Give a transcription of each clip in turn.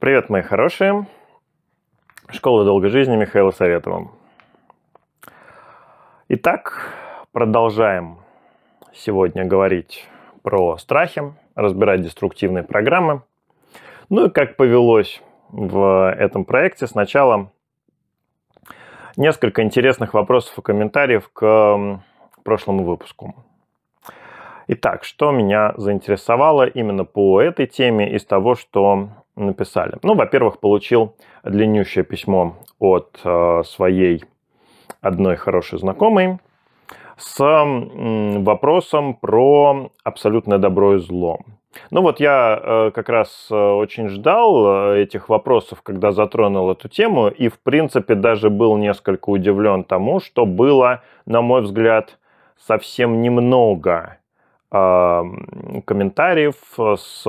Привет, мои хорошие. Школа долгой жизни Михаила Советова. Итак, продолжаем сегодня говорить про страхи, разбирать деструктивные программы. Ну и как повелось в этом проекте, сначала несколько интересных вопросов и комментариев к прошлому выпуску. Итак, что меня заинтересовало именно по этой теме из того, что написали? Ну, во-первых, получил длиннющее письмо от э, своей одной хорошей знакомой с вопросом про абсолютное добро и зло. Ну вот я э, как раз э, очень ждал этих вопросов, когда затронул эту тему, и в принципе даже был несколько удивлен тому, что было, на мой взгляд, совсем немного комментариев с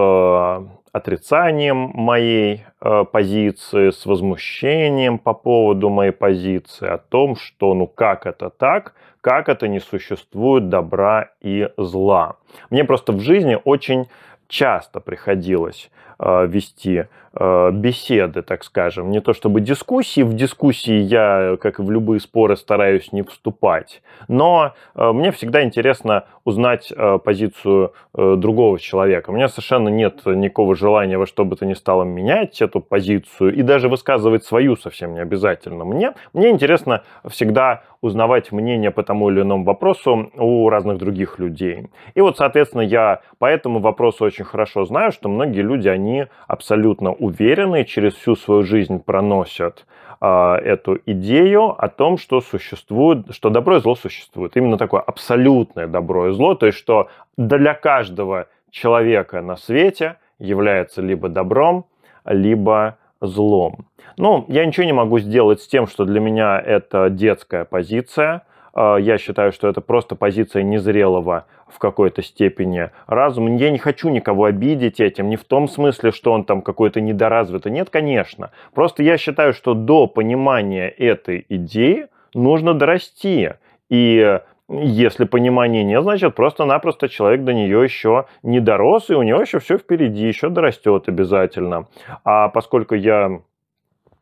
отрицанием моей позиции, с возмущением по поводу моей позиции, о том, что ну как это так, как это не существует добра и зла. Мне просто в жизни очень часто приходилось э, вести э, беседы, так скажем, не то чтобы дискуссии. В дискуссии я, как и в любые споры, стараюсь не вступать. Но э, мне всегда интересно узнать э, позицию э, другого человека. У меня совершенно нет никакого желания во что бы то ни стало менять эту позицию и даже высказывать свою совсем не обязательно. Мне, мне интересно всегда узнавать мнение по тому или иному вопросу у разных других людей. И вот, соответственно, я по этому вопросу очень хорошо знаю, что многие люди, они абсолютно уверены, через всю свою жизнь проносят э, эту идею о том, что существует, что добро и зло существует. Именно такое абсолютное добро и зло, то есть что для каждого человека на свете является либо добром, либо злом. Ну, я ничего не могу сделать с тем, что для меня это детская позиция. А, я считаю, что это просто позиция незрелого в какой-то степени разума. Я не хочу никого обидеть этим, не в том смысле, что он там какой-то недоразвитый. Нет, конечно. Просто я считаю, что до понимания этой идеи нужно дорасти. И если понимания нет, значит, просто-напросто человек до нее еще не дорос, и у него еще все впереди, еще дорастет обязательно. А поскольку я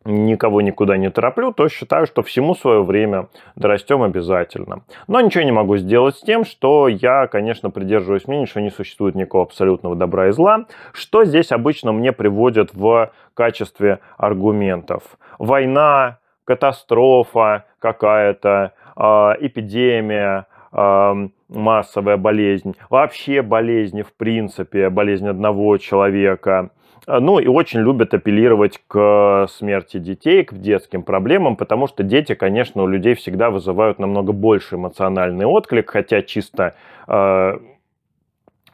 никого никуда не тороплю, то считаю, что всему свое время дорастем обязательно. Но ничего не могу сделать с тем, что я, конечно, придерживаюсь мнения, что не существует никакого абсолютного добра и зла, что здесь обычно мне приводят в качестве аргументов. Война, катастрофа какая-то, э, эпидемия, э, массовая болезнь, вообще болезни в принципе, болезнь одного человека, ну и очень любят апеллировать к смерти детей, к детским проблемам, потому что дети, конечно, у людей всегда вызывают намного больше эмоциональный отклик, хотя чисто а,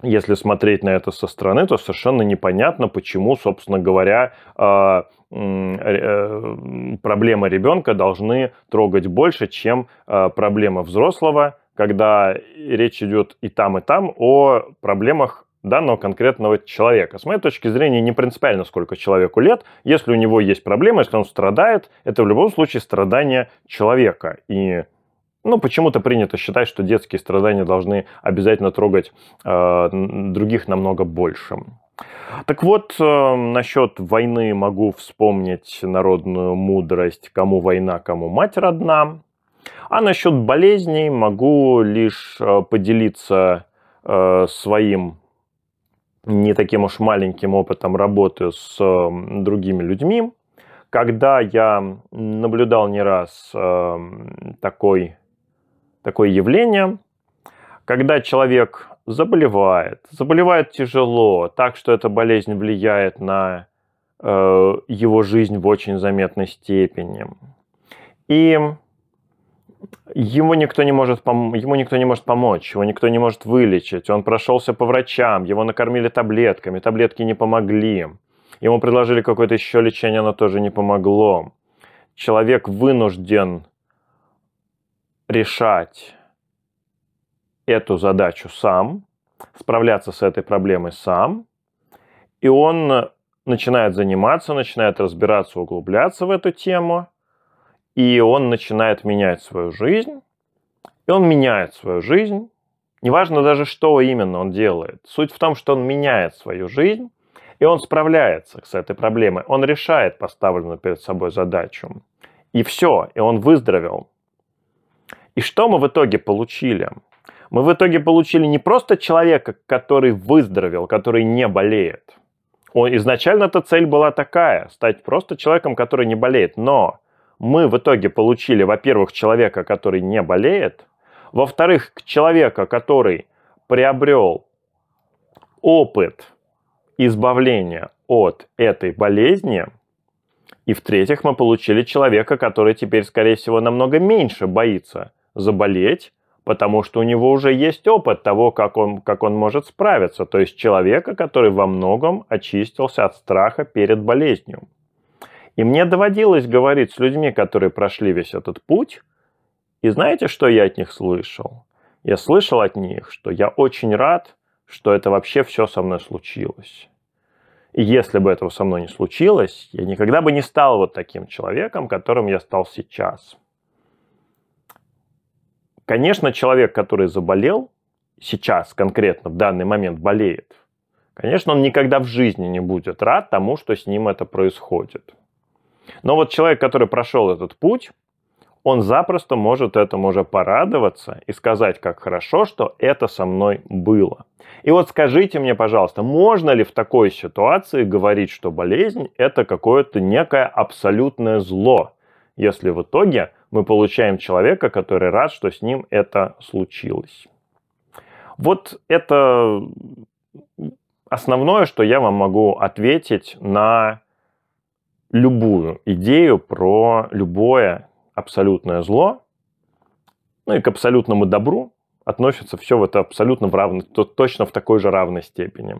если смотреть на это со стороны, то совершенно непонятно, почему, собственно говоря, а, э, проблемы ребенка должны трогать больше, чем проблемы взрослого, когда речь идет и там, и там о проблемах данного конкретного человека. С моей точки зрения, не принципиально, сколько человеку лет. Если у него есть проблемы, если он страдает, это в любом случае страдание человека. И ну, почему-то принято считать, что детские страдания должны обязательно трогать э, других намного больше. Так вот, э, насчет войны могу вспомнить народную мудрость «кому война, кому мать родна». А насчет болезней могу лишь э, поделиться э, своим не таким уж маленьким опытом работы с другими людьми, когда я наблюдал не раз такой, такое явление, когда человек заболевает, заболевает тяжело, так что эта болезнь влияет на э, его жизнь в очень заметной степени. И ему никто не может пом- ему никто не может помочь, его никто не может вылечить. Он прошелся по врачам, его накормили таблетками, таблетки не помогли. Ему предложили какое-то еще лечение, оно тоже не помогло. Человек вынужден решать эту задачу сам, справляться с этой проблемой сам, и он начинает заниматься, начинает разбираться, углубляться в эту тему – и он начинает менять свою жизнь, и он меняет свою жизнь. Неважно даже, что именно он делает. Суть в том, что он меняет свою жизнь, и он справляется с этой проблемой, он решает поставленную перед собой задачу. И все, и он выздоровел. И что мы в итоге получили? Мы в итоге получили не просто человека, который выздоровел, который не болеет. Изначально эта цель была такая, стать просто человеком, который не болеет. Но мы в итоге получили, во-первых, человека, который не болеет, во-вторых, человека, который приобрел опыт избавления от этой болезни, и в-третьих, мы получили человека, который теперь, скорее всего, намного меньше боится заболеть, потому что у него уже есть опыт того, как он, как он может справиться. То есть человека, который во многом очистился от страха перед болезнью. И мне доводилось говорить с людьми, которые прошли весь этот путь. И знаете, что я от них слышал? Я слышал от них, что я очень рад, что это вообще все со мной случилось. И если бы этого со мной не случилось, я никогда бы не стал вот таким человеком, которым я стал сейчас. Конечно, человек, который заболел, сейчас конкретно в данный момент болеет, конечно, он никогда в жизни не будет рад тому, что с ним это происходит. Но вот человек, который прошел этот путь, он запросто может этому уже порадоваться и сказать, как хорошо, что это со мной было. И вот скажите мне, пожалуйста, можно ли в такой ситуации говорить, что болезнь – это какое-то некое абсолютное зло, если в итоге мы получаем человека, который рад, что с ним это случилось. Вот это основное, что я вам могу ответить на любую идею про любое абсолютное зло, ну и к абсолютному добру относится все в это абсолютно в равной, точно в такой же равной степени.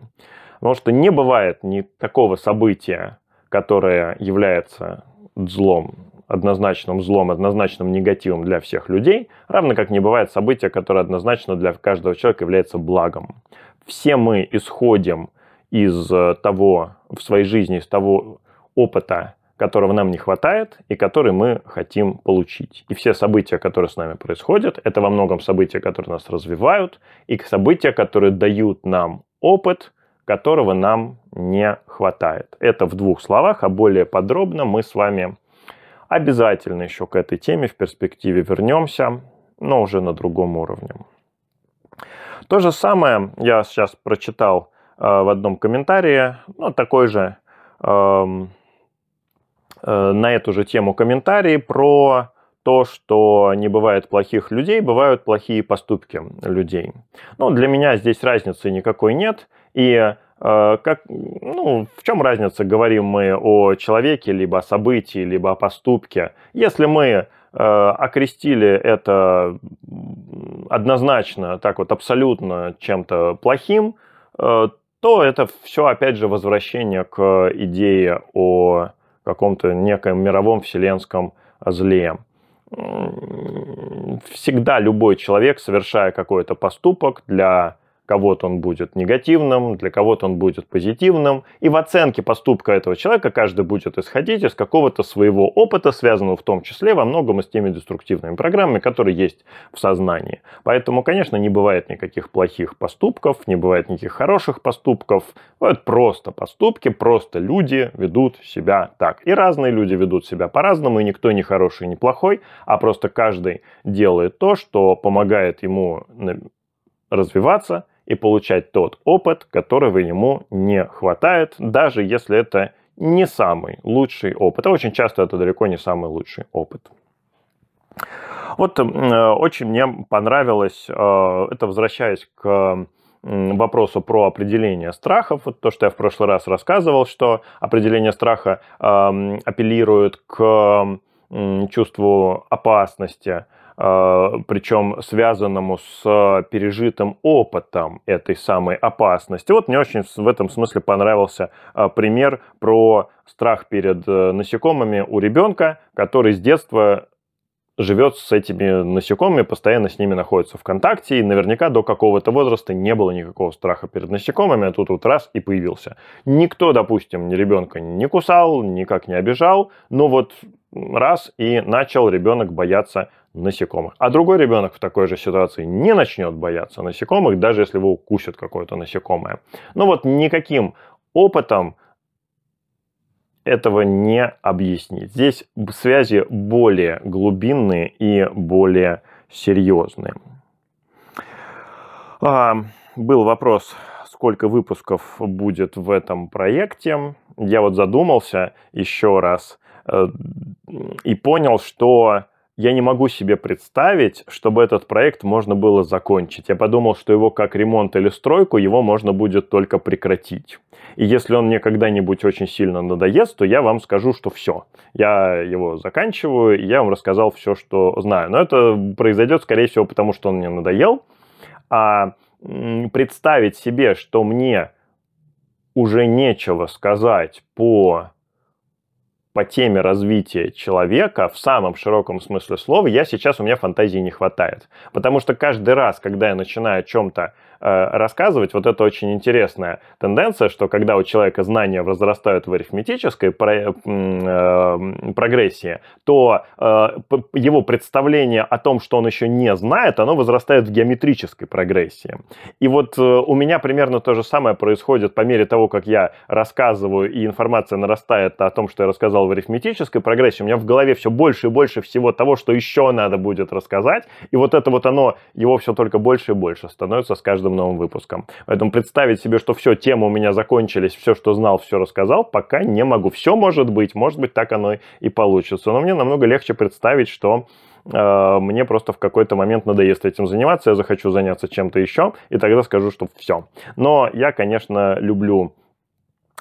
Потому что не бывает ни такого события, которое является злом однозначным злом, однозначным негативом для всех людей, равно как не бывает события, которое однозначно для каждого человека является благом. Все мы исходим из того, в своей жизни, из того опыта, которого нам не хватает и который мы хотим получить. И все события, которые с нами происходят, это во многом события, которые нас развивают, и события, которые дают нам опыт, которого нам не хватает. Это в двух словах, а более подробно мы с вами Обязательно еще к этой теме в перспективе вернемся, но уже на другом уровне. То же самое я сейчас прочитал э, в одном комментарии, ну, такой же э, на эту же тему комментарий про то, что не бывает плохих людей, бывают плохие поступки людей. Ну, для меня здесь разницы никакой нет. И Э, как, ну, в чем разница, говорим мы о человеке, либо о событии, либо о поступке? Если мы э, окрестили это однозначно, так вот абсолютно чем-то плохим, э, то это все, опять же, возвращение к идее о каком-то неком мировом вселенском зле. Всегда любой человек, совершая какой-то поступок для кого-то он будет негативным, для кого-то он будет позитивным. И в оценке поступка этого человека каждый будет исходить из какого-то своего опыта, связанного в том числе во многом с теми деструктивными программами, которые есть в сознании. Поэтому, конечно, не бывает никаких плохих поступков, не бывает никаких хороших поступков. Бывают просто поступки, просто люди ведут себя так. И разные люди ведут себя по-разному, и никто не хороший, не плохой, а просто каждый делает то, что помогает ему развиваться и получать тот опыт, которого ему не хватает, даже если это не самый лучший опыт. А очень часто это далеко не самый лучший опыт. Вот э, очень мне понравилось, э, это возвращаясь к вопросу про определение страхов, вот то, что я в прошлый раз рассказывал, что определение страха э, апеллирует к чувству опасности, причем связанному с пережитым опытом этой самой опасности. Вот мне очень в этом смысле понравился а, пример про страх перед э, насекомыми у ребенка, который с детства живет с этими насекомыми, постоянно с ними находится в контакте, и наверняка до какого-то возраста не было никакого страха перед насекомыми, а тут вот раз и появился. Никто, допустим, ни ребенка не кусал, никак не обижал, но вот раз и начал ребенок бояться насекомых. А другой ребенок в такой же ситуации не начнет бояться насекомых, даже если его укусит какое-то насекомое. Ну вот никаким опытом этого не объяснить. Здесь связи более глубинные и более серьезные. А, был вопрос, сколько выпусков будет в этом проекте. Я вот задумался еще раз э, и понял, что я не могу себе представить, чтобы этот проект можно было закончить. Я подумал, что его как ремонт или стройку, его можно будет только прекратить. И если он мне когда-нибудь очень сильно надоест, то я вам скажу, что все. Я его заканчиваю, и я вам рассказал все, что знаю. Но это произойдет, скорее всего, потому что он мне надоел. А представить себе, что мне уже нечего сказать по по теме развития человека в самом широком смысле слова, я сейчас, у меня фантазии не хватает. Потому что каждый раз, когда я начинаю о чем-то рассказывать, вот это очень интересная тенденция, что когда у человека знания возрастают в арифметической про, э, прогрессии, то э, его представление о том, что он еще не знает, оно возрастает в геометрической прогрессии. И вот э, у меня примерно то же самое происходит по мере того, как я рассказываю, и информация нарастает о том, что я рассказал в арифметической прогрессии, у меня в голове все больше и больше всего того, что еще надо будет рассказать. И вот это вот оно, его все только больше и больше становится с каждым новым выпуском. Поэтому представить себе, что все, темы у меня закончились, все, что знал, все рассказал, пока не могу. Все может быть, может быть, так оно и получится. Но мне намного легче представить, что э, мне просто в какой-то момент надоест этим заниматься, я захочу заняться чем-то еще, и тогда скажу, что все. Но я, конечно, люблю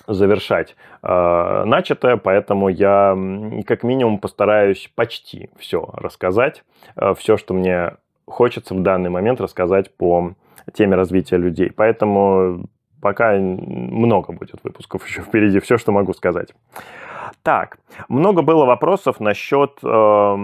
завершать э, начатое, поэтому я как минимум постараюсь почти все рассказать, э, все, что мне хочется в данный момент рассказать по теме развития людей. Поэтому пока много будет выпусков еще впереди, все, что могу сказать. Так, много было вопросов насчет э,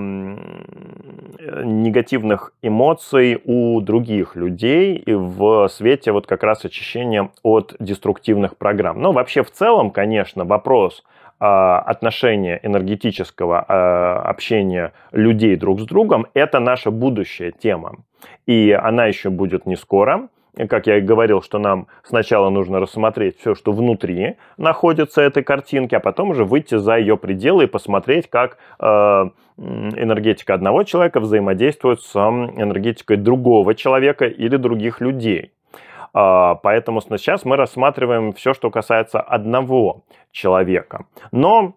негативных эмоций у других людей и в свете вот как раз очищения от деструктивных программ. Но вообще в целом, конечно, вопрос отношения энергетического э, общения людей друг с другом – это наша будущая тема. И она еще будет не скоро как я и говорил, что нам сначала нужно рассмотреть все, что внутри находится этой картинки, а потом уже выйти за ее пределы и посмотреть, как э, энергетика одного человека взаимодействует с энергетикой другого человека или других людей. Э, поэтому сейчас мы рассматриваем все, что касается одного человека. Но,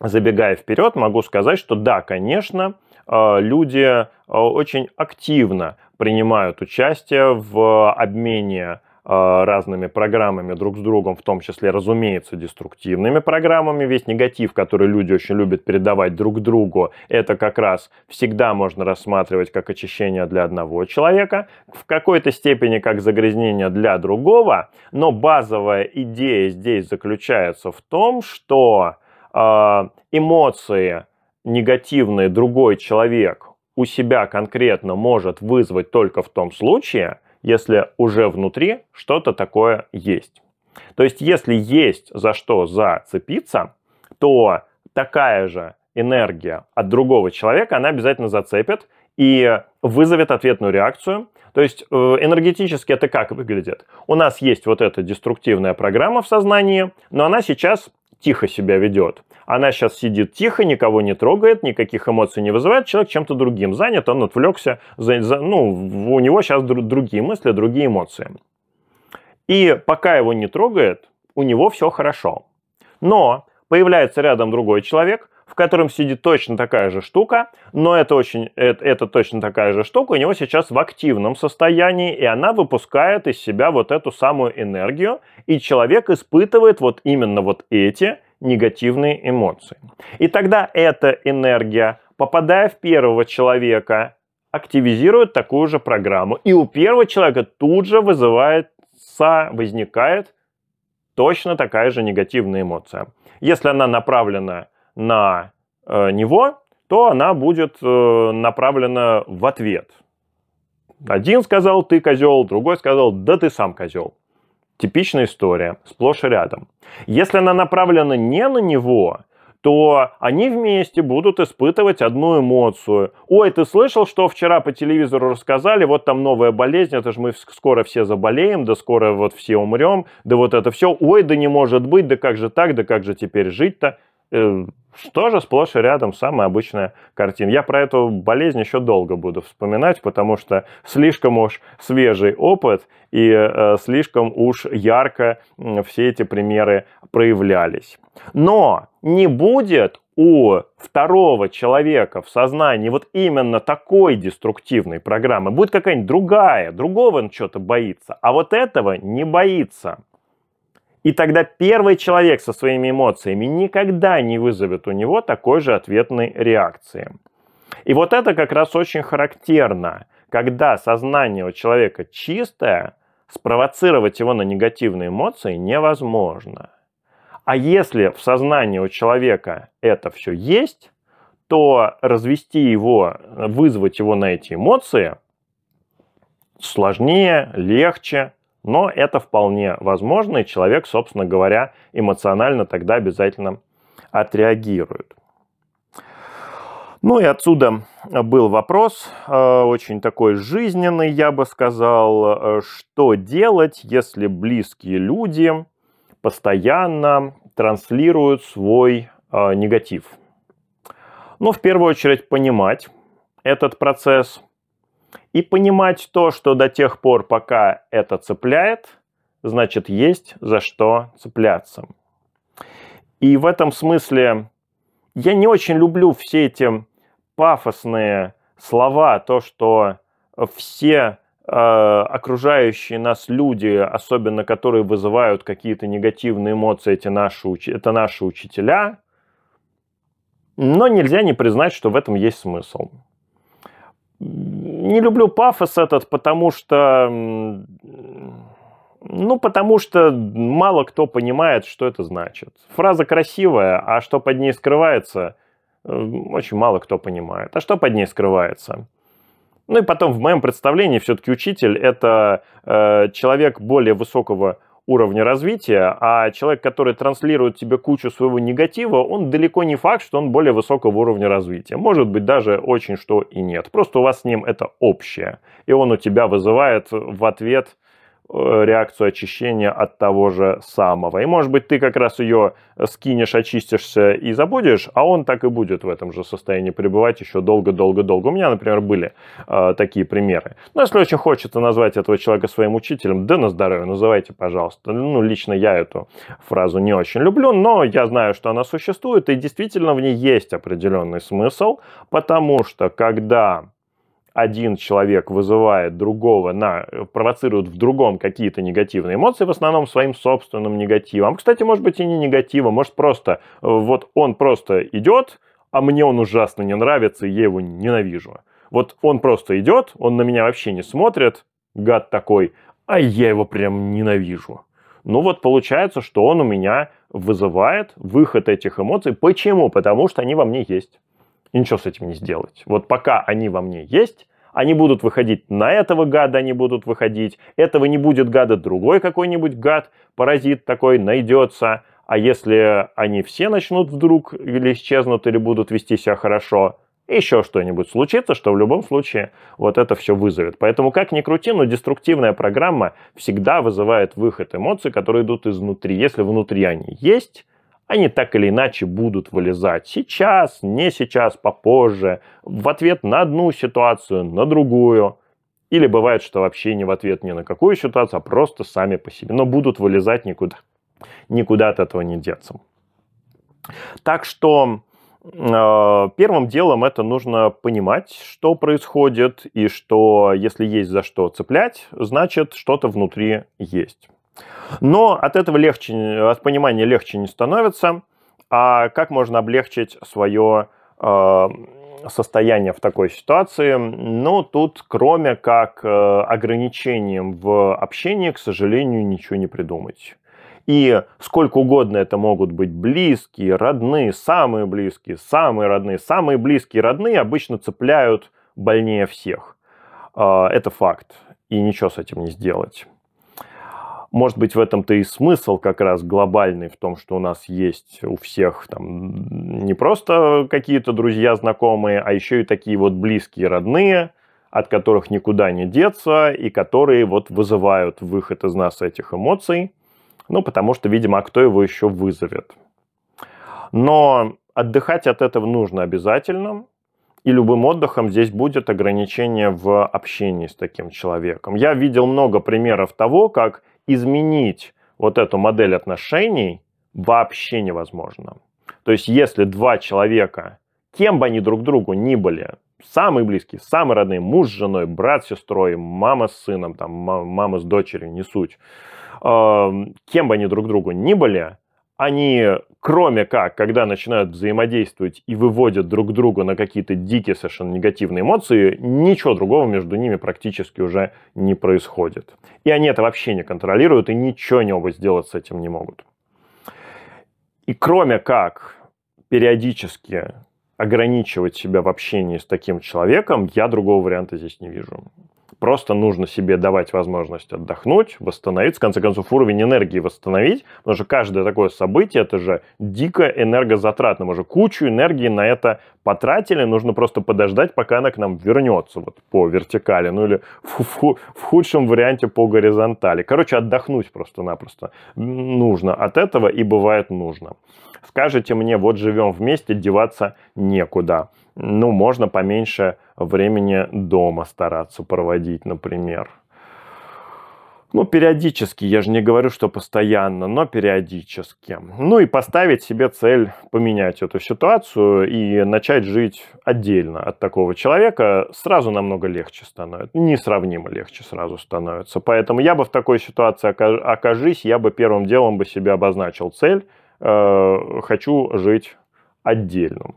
забегая вперед, могу сказать, что да, конечно, э, люди э, очень активно принимают участие в обмене разными программами друг с другом, в том числе, разумеется, деструктивными программами. Весь негатив, который люди очень любят передавать друг другу, это как раз всегда можно рассматривать как очищение для одного человека, в какой-то степени как загрязнение для другого, но базовая идея здесь заключается в том, что э, эмоции негативные другой человек у себя конкретно может вызвать только в том случае, если уже внутри что-то такое есть. То есть, если есть за что зацепиться, то такая же энергия от другого человека, она обязательно зацепит и вызовет ответную реакцию. То есть э, энергетически это как выглядит? У нас есть вот эта деструктивная программа в сознании, но она сейчас тихо себя ведет. Она сейчас сидит тихо, никого не трогает, никаких эмоций не вызывает. Человек чем-то другим занят, он отвлекся. За, за, ну, у него сейчас другие мысли, другие эмоции. И пока его не трогает, у него все хорошо. Но появляется рядом другой человек, в котором сидит точно такая же штука, но это, очень, это, это точно такая же штука у него сейчас в активном состоянии, и она выпускает из себя вот эту самую энергию, и человек испытывает вот именно вот эти негативные эмоции. И тогда эта энергия, попадая в первого человека, активизирует такую же программу. И у первого человека тут же вызывается, возникает точно такая же негативная эмоция. Если она направлена на э, него, то она будет э, направлена в ответ. Один сказал «ты козел», другой сказал «да ты сам козел». Типичная история, сплошь и рядом. Если она направлена не на него, то они вместе будут испытывать одну эмоцию. Ой, ты слышал, что вчера по телевизору рассказали, вот там новая болезнь, это же мы скоро все заболеем, да скоро вот все умрем, да вот это все, ой, да не может быть, да как же так, да как же теперь жить-то? Э, что же сплошь и рядом самая обычная картина. Я про эту болезнь еще долго буду вспоминать, потому что слишком уж свежий опыт и э, слишком уж ярко э, все эти примеры проявлялись. Но не будет у второго человека в сознании вот именно такой деструктивной программы. Будет какая-нибудь другая, другого он что-то боится, а вот этого не боится. И тогда первый человек со своими эмоциями никогда не вызовет у него такой же ответной реакции. И вот это как раз очень характерно, когда сознание у человека чистое, спровоцировать его на негативные эмоции невозможно. А если в сознании у человека это все есть, то развести его, вызвать его на эти эмоции сложнее, легче, но это вполне возможно, и человек, собственно говоря, эмоционально тогда обязательно отреагирует. Ну и отсюда был вопрос, э, очень такой жизненный, я бы сказал, э, что делать, если близкие люди постоянно транслируют свой э, негатив. Ну, в первую очередь, понимать этот процесс, и понимать то, что до тех пор, пока это цепляет, значит, есть за что цепляться. И в этом смысле я не очень люблю все эти пафосные слова, то, что все э, окружающие нас люди, особенно которые вызывают какие-то негативные эмоции, эти наши, это наши учителя. Но нельзя не признать, что в этом есть смысл. Не люблю пафос этот, потому что... Ну, потому что мало кто понимает, что это значит. Фраза красивая, а что под ней скрывается, э, очень мало кто понимает. А что под ней скрывается? Ну и потом, в моем представлении, все-таки учитель – это э, человек более высокого уровня развития, а человек, который транслирует тебе кучу своего негатива, он далеко не факт, что он более высокого уровня развития. Может быть, даже очень что и нет. Просто у вас с ним это общее. И он у тебя вызывает в ответ реакцию очищения от того же самого. И может быть ты как раз ее скинешь, очистишься и забудешь, а он так и будет в этом же состоянии пребывать еще долго-долго-долго. У меня, например, были э, такие примеры. Но если очень хочется назвать этого человека своим учителем, да на здоровье, называйте, пожалуйста. Ну, лично я эту фразу не очень люблю, но я знаю, что она существует, и действительно в ней есть определенный смысл, потому что когда один человек вызывает другого, на, провоцирует в другом какие-то негативные эмоции, в основном своим собственным негативом. Кстати, может быть и не негативом, может просто, э, вот он просто идет, а мне он ужасно не нравится, и я его ненавижу. Вот он просто идет, он на меня вообще не смотрит, гад такой, а я его прям ненавижу. Ну вот получается, что он у меня вызывает выход этих эмоций. Почему? Потому что они во мне есть и ничего с этим не сделать. Вот пока они во мне есть, они будут выходить на этого гада, они будут выходить, этого не будет гада, другой какой-нибудь гад, паразит такой найдется. А если они все начнут вдруг или исчезнут, или будут вести себя хорошо, еще что-нибудь случится, что в любом случае вот это все вызовет. Поэтому, как ни крути, но деструктивная программа всегда вызывает выход эмоций, которые идут изнутри. Если внутри они есть, они так или иначе будут вылезать. Сейчас, не сейчас, попозже, в ответ на одну ситуацию, на другую. Или бывает, что вообще не в ответ ни на какую ситуацию, а просто сами по себе. Но будут вылезать никуда. Никуда от этого не деться. Так что э, первым делом это нужно понимать, что происходит, и что если есть за что цеплять, значит что-то внутри есть. Но от этого легче, от понимания легче не становится. А как можно облегчить свое э, состояние в такой ситуации? Ну, тут кроме как э, ограничением в общении, к сожалению, ничего не придумать. И сколько угодно это могут быть близкие, родные, самые близкие, самые родные. Самые близкие родные обычно цепляют больнее всех. Э, это факт. И ничего с этим не сделать. Может быть, в этом-то и смысл как раз глобальный в том, что у нас есть у всех там не просто какие-то друзья, знакомые, а еще и такие вот близкие, родные, от которых никуда не деться и которые вот вызывают выход из нас этих эмоций. Ну, потому что, видимо, а кто его еще вызовет? Но отдыхать от этого нужно обязательно. И любым отдыхом здесь будет ограничение в общении с таким человеком. Я видел много примеров того, как изменить вот эту модель отношений вообще невозможно. То есть если два человека, кем бы они друг другу ни были, самые близкие, самые родные, муж с женой, брат с сестрой, мама с сыном, там, мама с дочерью, не суть, э, кем бы они друг другу ни были, они, кроме как, когда начинают взаимодействовать и выводят друг друга на какие-то дикие, совершенно негативные эмоции, ничего другого между ними практически уже не происходит. И они это вообще не контролируют и ничего не оба сделать с этим не могут. И кроме как периодически ограничивать себя в общении с таким человеком, я другого варианта здесь не вижу. Просто нужно себе давать возможность отдохнуть, восстановиться, в конце концов, уровень энергии восстановить, потому что каждое такое событие, это же дико энергозатратно. Мы же кучу энергии на это потратили, нужно просто подождать, пока она к нам вернется вот по вертикали, ну или в, в, в худшем варианте по горизонтали. Короче, отдохнуть просто-напросто нужно от этого и бывает нужно. Скажете мне, вот живем вместе, деваться некуда ну, можно поменьше времени дома стараться проводить, например. Ну, периодически, я же не говорю, что постоянно, но периодически. Ну и поставить себе цель поменять эту ситуацию и начать жить отдельно от такого человека сразу намного легче становится. Несравнимо легче сразу становится. Поэтому я бы в такой ситуации окажись, я бы первым делом бы себе обозначил цель. Э, хочу жить отдельным.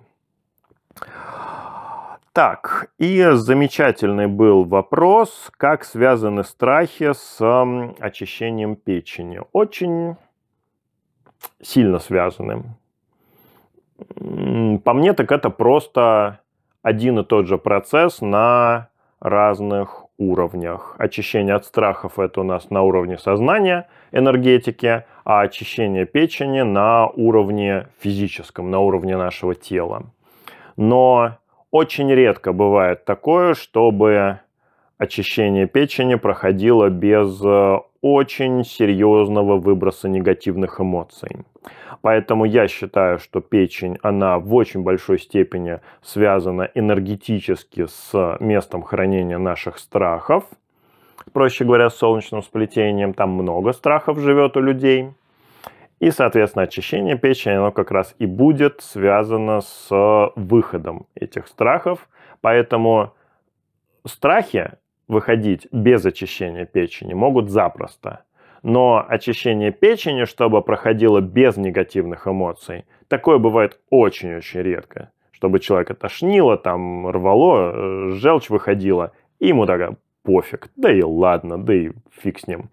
Так, и замечательный был вопрос, как связаны страхи с очищением печени. Очень сильно связаны. По мне, так это просто один и тот же процесс на разных уровнях. Очищение от страхов это у нас на уровне сознания, энергетики, а очищение печени на уровне физическом, на уровне нашего тела. Но очень редко бывает такое, чтобы очищение печени проходило без э, очень серьезного выброса негативных эмоций. Поэтому я считаю, что печень, она в очень большой степени связана энергетически с местом хранения наших страхов. Проще говоря, с солнечным сплетением. Там много страхов живет у людей. И, соответственно, очищение печени, оно как раз и будет связано с выходом этих страхов. Поэтому страхи выходить без очищения печени могут запросто. Но очищение печени, чтобы проходило без негативных эмоций, такое бывает очень-очень редко. Чтобы человека тошнило, там рвало, э, желчь выходила, и ему тогда пофиг, да и ладно, да и фиг с ним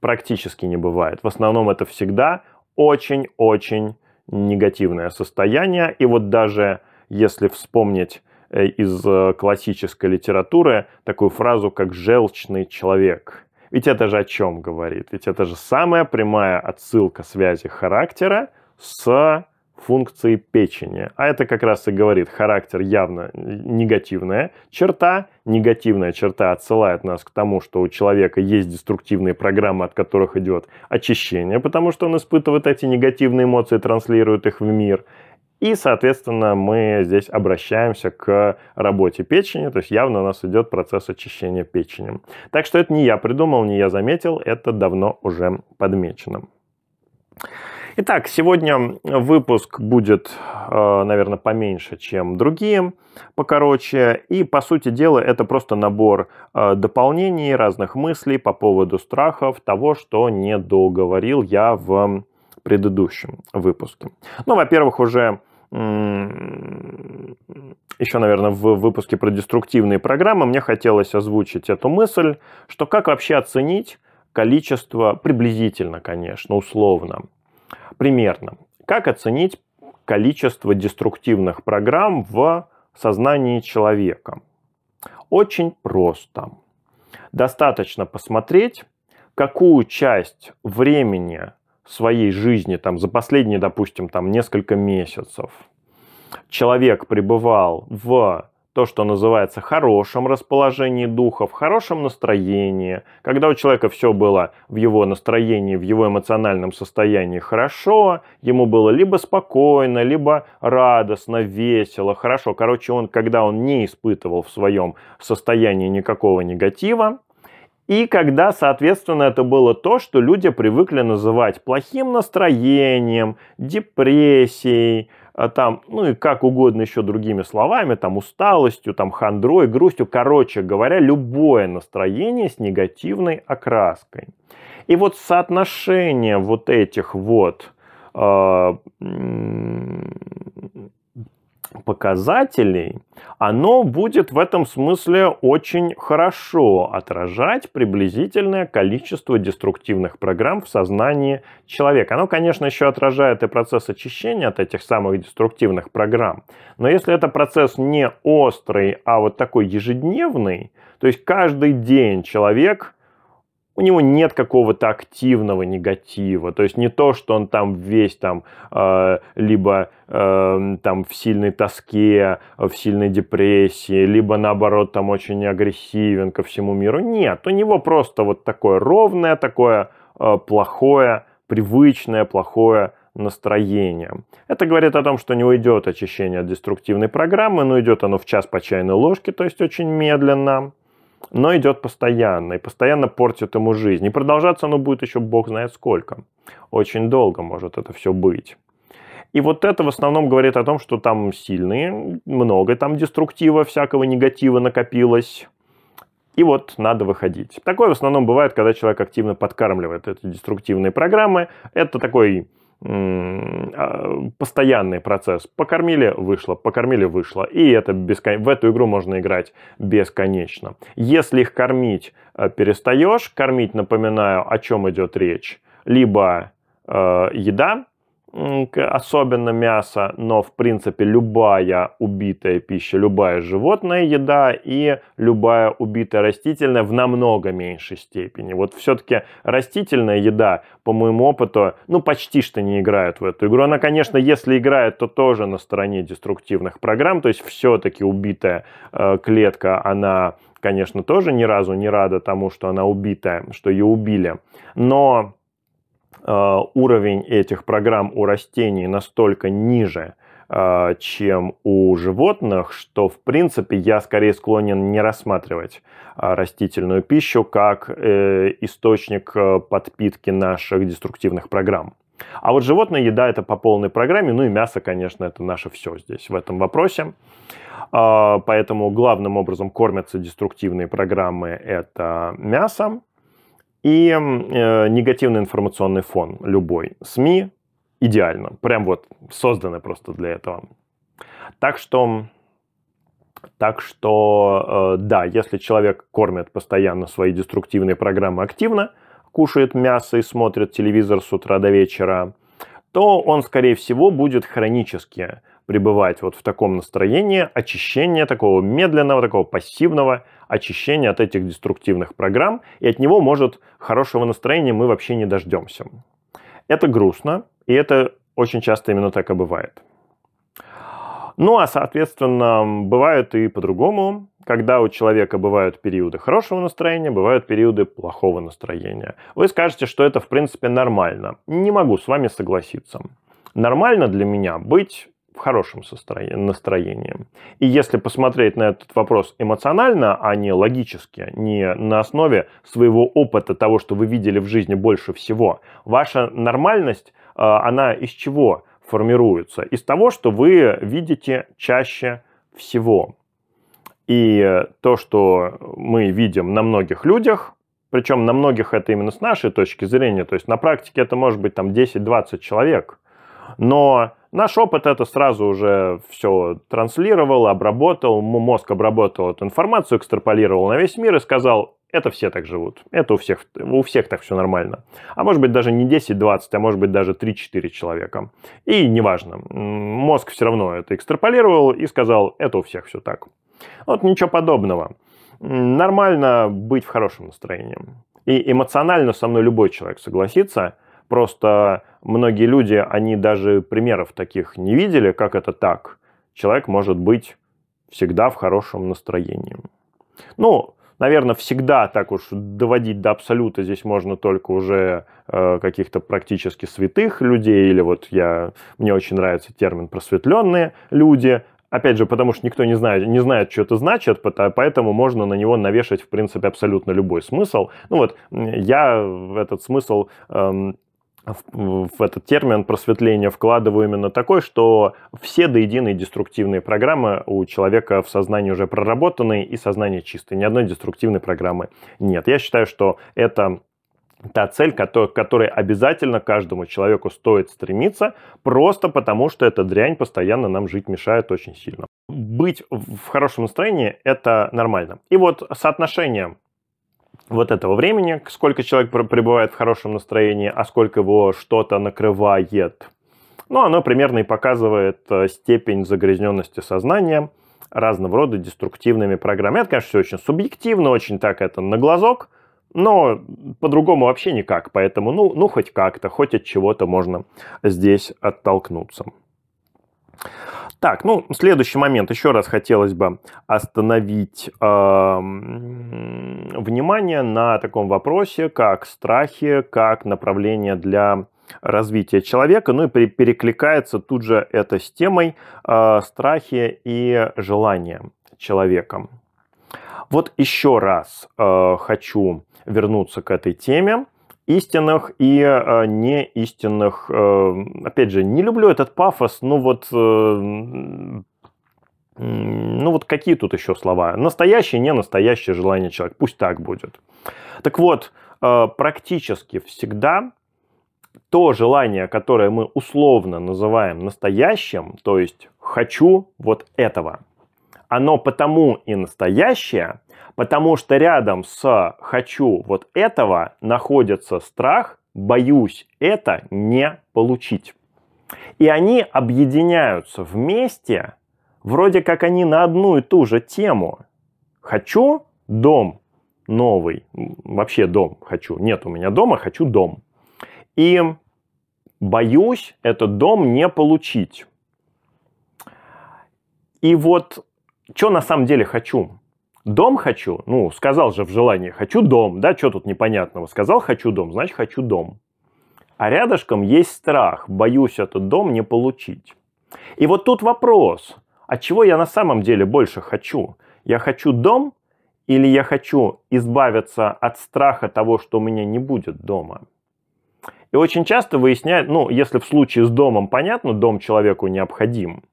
практически не бывает. В основном это всегда очень-очень негативное состояние. И вот даже если вспомнить э, из э, классической литературы такую фразу, как «желчный человек». Ведь это же о чем говорит? Ведь это же самая прямая отсылка связи характера с функции печени. А это как раз и говорит, характер явно негативная черта. Негативная черта отсылает нас к тому, что у человека есть деструктивные программы, от которых идет очищение, потому что он испытывает эти негативные эмоции, транслирует их в мир. И, соответственно, мы здесь обращаемся к работе печени, то есть явно у нас идет процесс очищения печени. Так что это не я придумал, не я заметил, это давно уже подмечено. Итак, сегодня выпуск будет, э, наверное, поменьше, чем другие, покороче. И, по сути дела, это просто набор э, дополнений, разных мыслей по поводу страхов, того, что не договорил я в предыдущем выпуске. Ну, во-первых, уже еще, наверное, в выпуске про деструктивные программы мне хотелось озвучить эту мысль, что как вообще оценить количество, приблизительно, конечно, условно, примерно. Как оценить количество деструктивных программ в сознании человека? Очень просто. Достаточно посмотреть, какую часть времени своей жизни, там, за последние, допустим, там, несколько месяцев человек пребывал в то, что называется хорошем расположении духа, в хорошем настроении, когда у человека все было в его настроении, в его эмоциональном состоянии хорошо, ему было либо спокойно, либо радостно, весело, хорошо. Короче, он, когда он не испытывал в своем состоянии никакого негатива, и когда, соответственно, это было то, что люди привыкли называть плохим настроением, депрессией, там, ну и как угодно еще другими словами, там усталостью, там хандрой, грустью, короче говоря, любое настроение с негативной окраской. И вот соотношение вот этих вот э, показателей, оно будет в этом смысле очень хорошо отражать приблизительное количество деструктивных программ в сознании человека. Оно, конечно, еще отражает и процесс очищения от этих самых деструктивных программ. Но если это процесс не острый, а вот такой ежедневный, то есть каждый день человек у него нет какого-то активного негатива. То есть не то, что он там весь там э, либо э, там в сильной тоске, в сильной депрессии, либо наоборот там очень агрессивен ко всему миру. Нет, у него просто вот такое ровное, такое э, плохое, привычное, плохое настроение. Это говорит о том, что не уйдет очищение от деструктивной программы, но идет оно в час по чайной ложке, то есть очень медленно но идет постоянно и постоянно портит ему жизнь. И продолжаться оно будет еще бог знает сколько. Очень долго может это все быть. И вот это в основном говорит о том, что там сильные, много там деструктива, всякого негатива накопилось. И вот надо выходить. Такое в основном бывает, когда человек активно подкармливает эти деструктивные программы. Это такой постоянный процесс. Покормили, вышло, покормили, вышло. И это бескон... в эту игру можно играть бесконечно. Если их кормить э, перестаешь, кормить, напоминаю, о чем идет речь, либо э, еда, особенно мясо, но в принципе любая убитая пища, любая животная еда и любая убитая растительная в намного меньшей степени. Вот все-таки растительная еда, по моему опыту, ну почти что не играет в эту игру. Она, конечно, если играет, то тоже на стороне деструктивных программ, то есть все-таки убитая э, клетка, она конечно, тоже ни разу не рада тому, что она убитая, что ее убили. Но уровень этих программ у растений настолько ниже, э, чем у животных, что, в принципе, я скорее склонен не рассматривать э, растительную пищу как источник подпитки наших деструктивных программ. А вот животная еда это по полной программе, ну и мясо, конечно, это наше все здесь в этом вопросе. Поэтому главным образом кормятся деструктивные программы это мясо, и э, негативный информационный фон любой. СМИ идеально, прям вот созданы просто для этого. Так что, так что, э, да, если человек кормит постоянно свои деструктивные программы активно, кушает мясо и смотрит телевизор с утра до вечера, то он, скорее всего, будет хронически пребывать вот в таком настроении очищения, такого медленного, такого пассивного очищения от этих деструктивных программ, и от него, может, хорошего настроения мы вообще не дождемся. Это грустно, и это очень часто именно так и бывает. Ну а, соответственно, бывает и по-другому, когда у человека бывают периоды хорошего настроения, бывают периоды плохого настроения. Вы скажете, что это, в принципе, нормально. Не могу с вами согласиться. Нормально для меня быть в хорошем настроении. И если посмотреть на этот вопрос эмоционально, а не логически, не на основе своего опыта того, что вы видели в жизни больше всего, ваша нормальность, а, она из чего формируется? Из того, что вы видите чаще всего. И то, что мы видим на многих людях, причем на многих это именно с нашей точки зрения, то есть на практике это может быть там 10-20 человек, но Наш опыт это сразу уже все транслировал, обработал, мозг обработал эту информацию, экстраполировал на весь мир и сказал, это все так живут, это у всех, у всех так все нормально. А может быть даже не 10-20, а может быть даже 3-4 человека. И неважно, мозг все равно это экстраполировал и сказал, это у всех все так. Вот ничего подобного. Нормально быть в хорошем настроении. И эмоционально со мной любой человек согласится. Просто многие люди, они даже примеров таких не видели, как это так. Человек может быть всегда в хорошем настроении. Ну, наверное, всегда так уж доводить до абсолюта здесь можно только уже э, каких-то практически святых людей, или вот я, мне очень нравится термин просветленные люди, Опять же, потому что никто не знает, не знает, что это значит, поэтому можно на него навешать, в принципе, абсолютно любой смысл. Ну вот, я этот смысл эм, в этот термин просветления вкладываю именно такой, что все до единой деструктивные программы у человека в сознании уже проработаны и сознание чистое. Ни одной деструктивной программы нет. Я считаю, что это та цель, к которой обязательно каждому человеку стоит стремиться, просто потому что эта дрянь постоянно нам жить мешает очень сильно. Быть в хорошем настроении – это нормально. И вот соотношение вот этого времени, сколько человек пребывает в хорошем настроении, а сколько его что-то накрывает, ну, оно примерно и показывает э, степень загрязненности сознания разного рода деструктивными программами. Это, конечно, все очень субъективно, очень так это на глазок, но по-другому вообще никак. Поэтому, ну, ну хоть как-то, хоть от чего-то можно здесь оттолкнуться. Так, ну, следующий момент. Еще раз хотелось бы остановить э, внимание на таком вопросе, как страхи, как направление для развития человека. Ну и перекликается тут же это с темой э, страхи и желания человека. Вот еще раз э, хочу вернуться к этой теме истинных и э, не истинных. Э, опять же, не люблю этот пафос, ну вот, э, ну вот какие тут еще слова? Настоящее, не настоящее желание человека, пусть так будет. Так вот, э, практически всегда то желание, которое мы условно называем настоящим, то есть хочу вот этого, оно потому и настоящее, потому что рядом с «хочу вот этого» находится страх «боюсь это не получить». И они объединяются вместе, вроде как они на одну и ту же тему. Хочу дом новый, вообще дом хочу. Нет у меня дома, хочу дом. И боюсь этот дом не получить. И вот что на самом деле хочу? Дом хочу, ну, сказал же в желании, хочу дом, да, что тут непонятного? Сказал хочу дом, значит хочу дом. А рядышком есть страх, боюсь этот дом не получить. И вот тут вопрос, от чего я на самом деле больше хочу? Я хочу дом или я хочу избавиться от страха того, что у меня не будет дома? И очень часто выясняют, ну, если в случае с домом понятно, дом человеку необходим –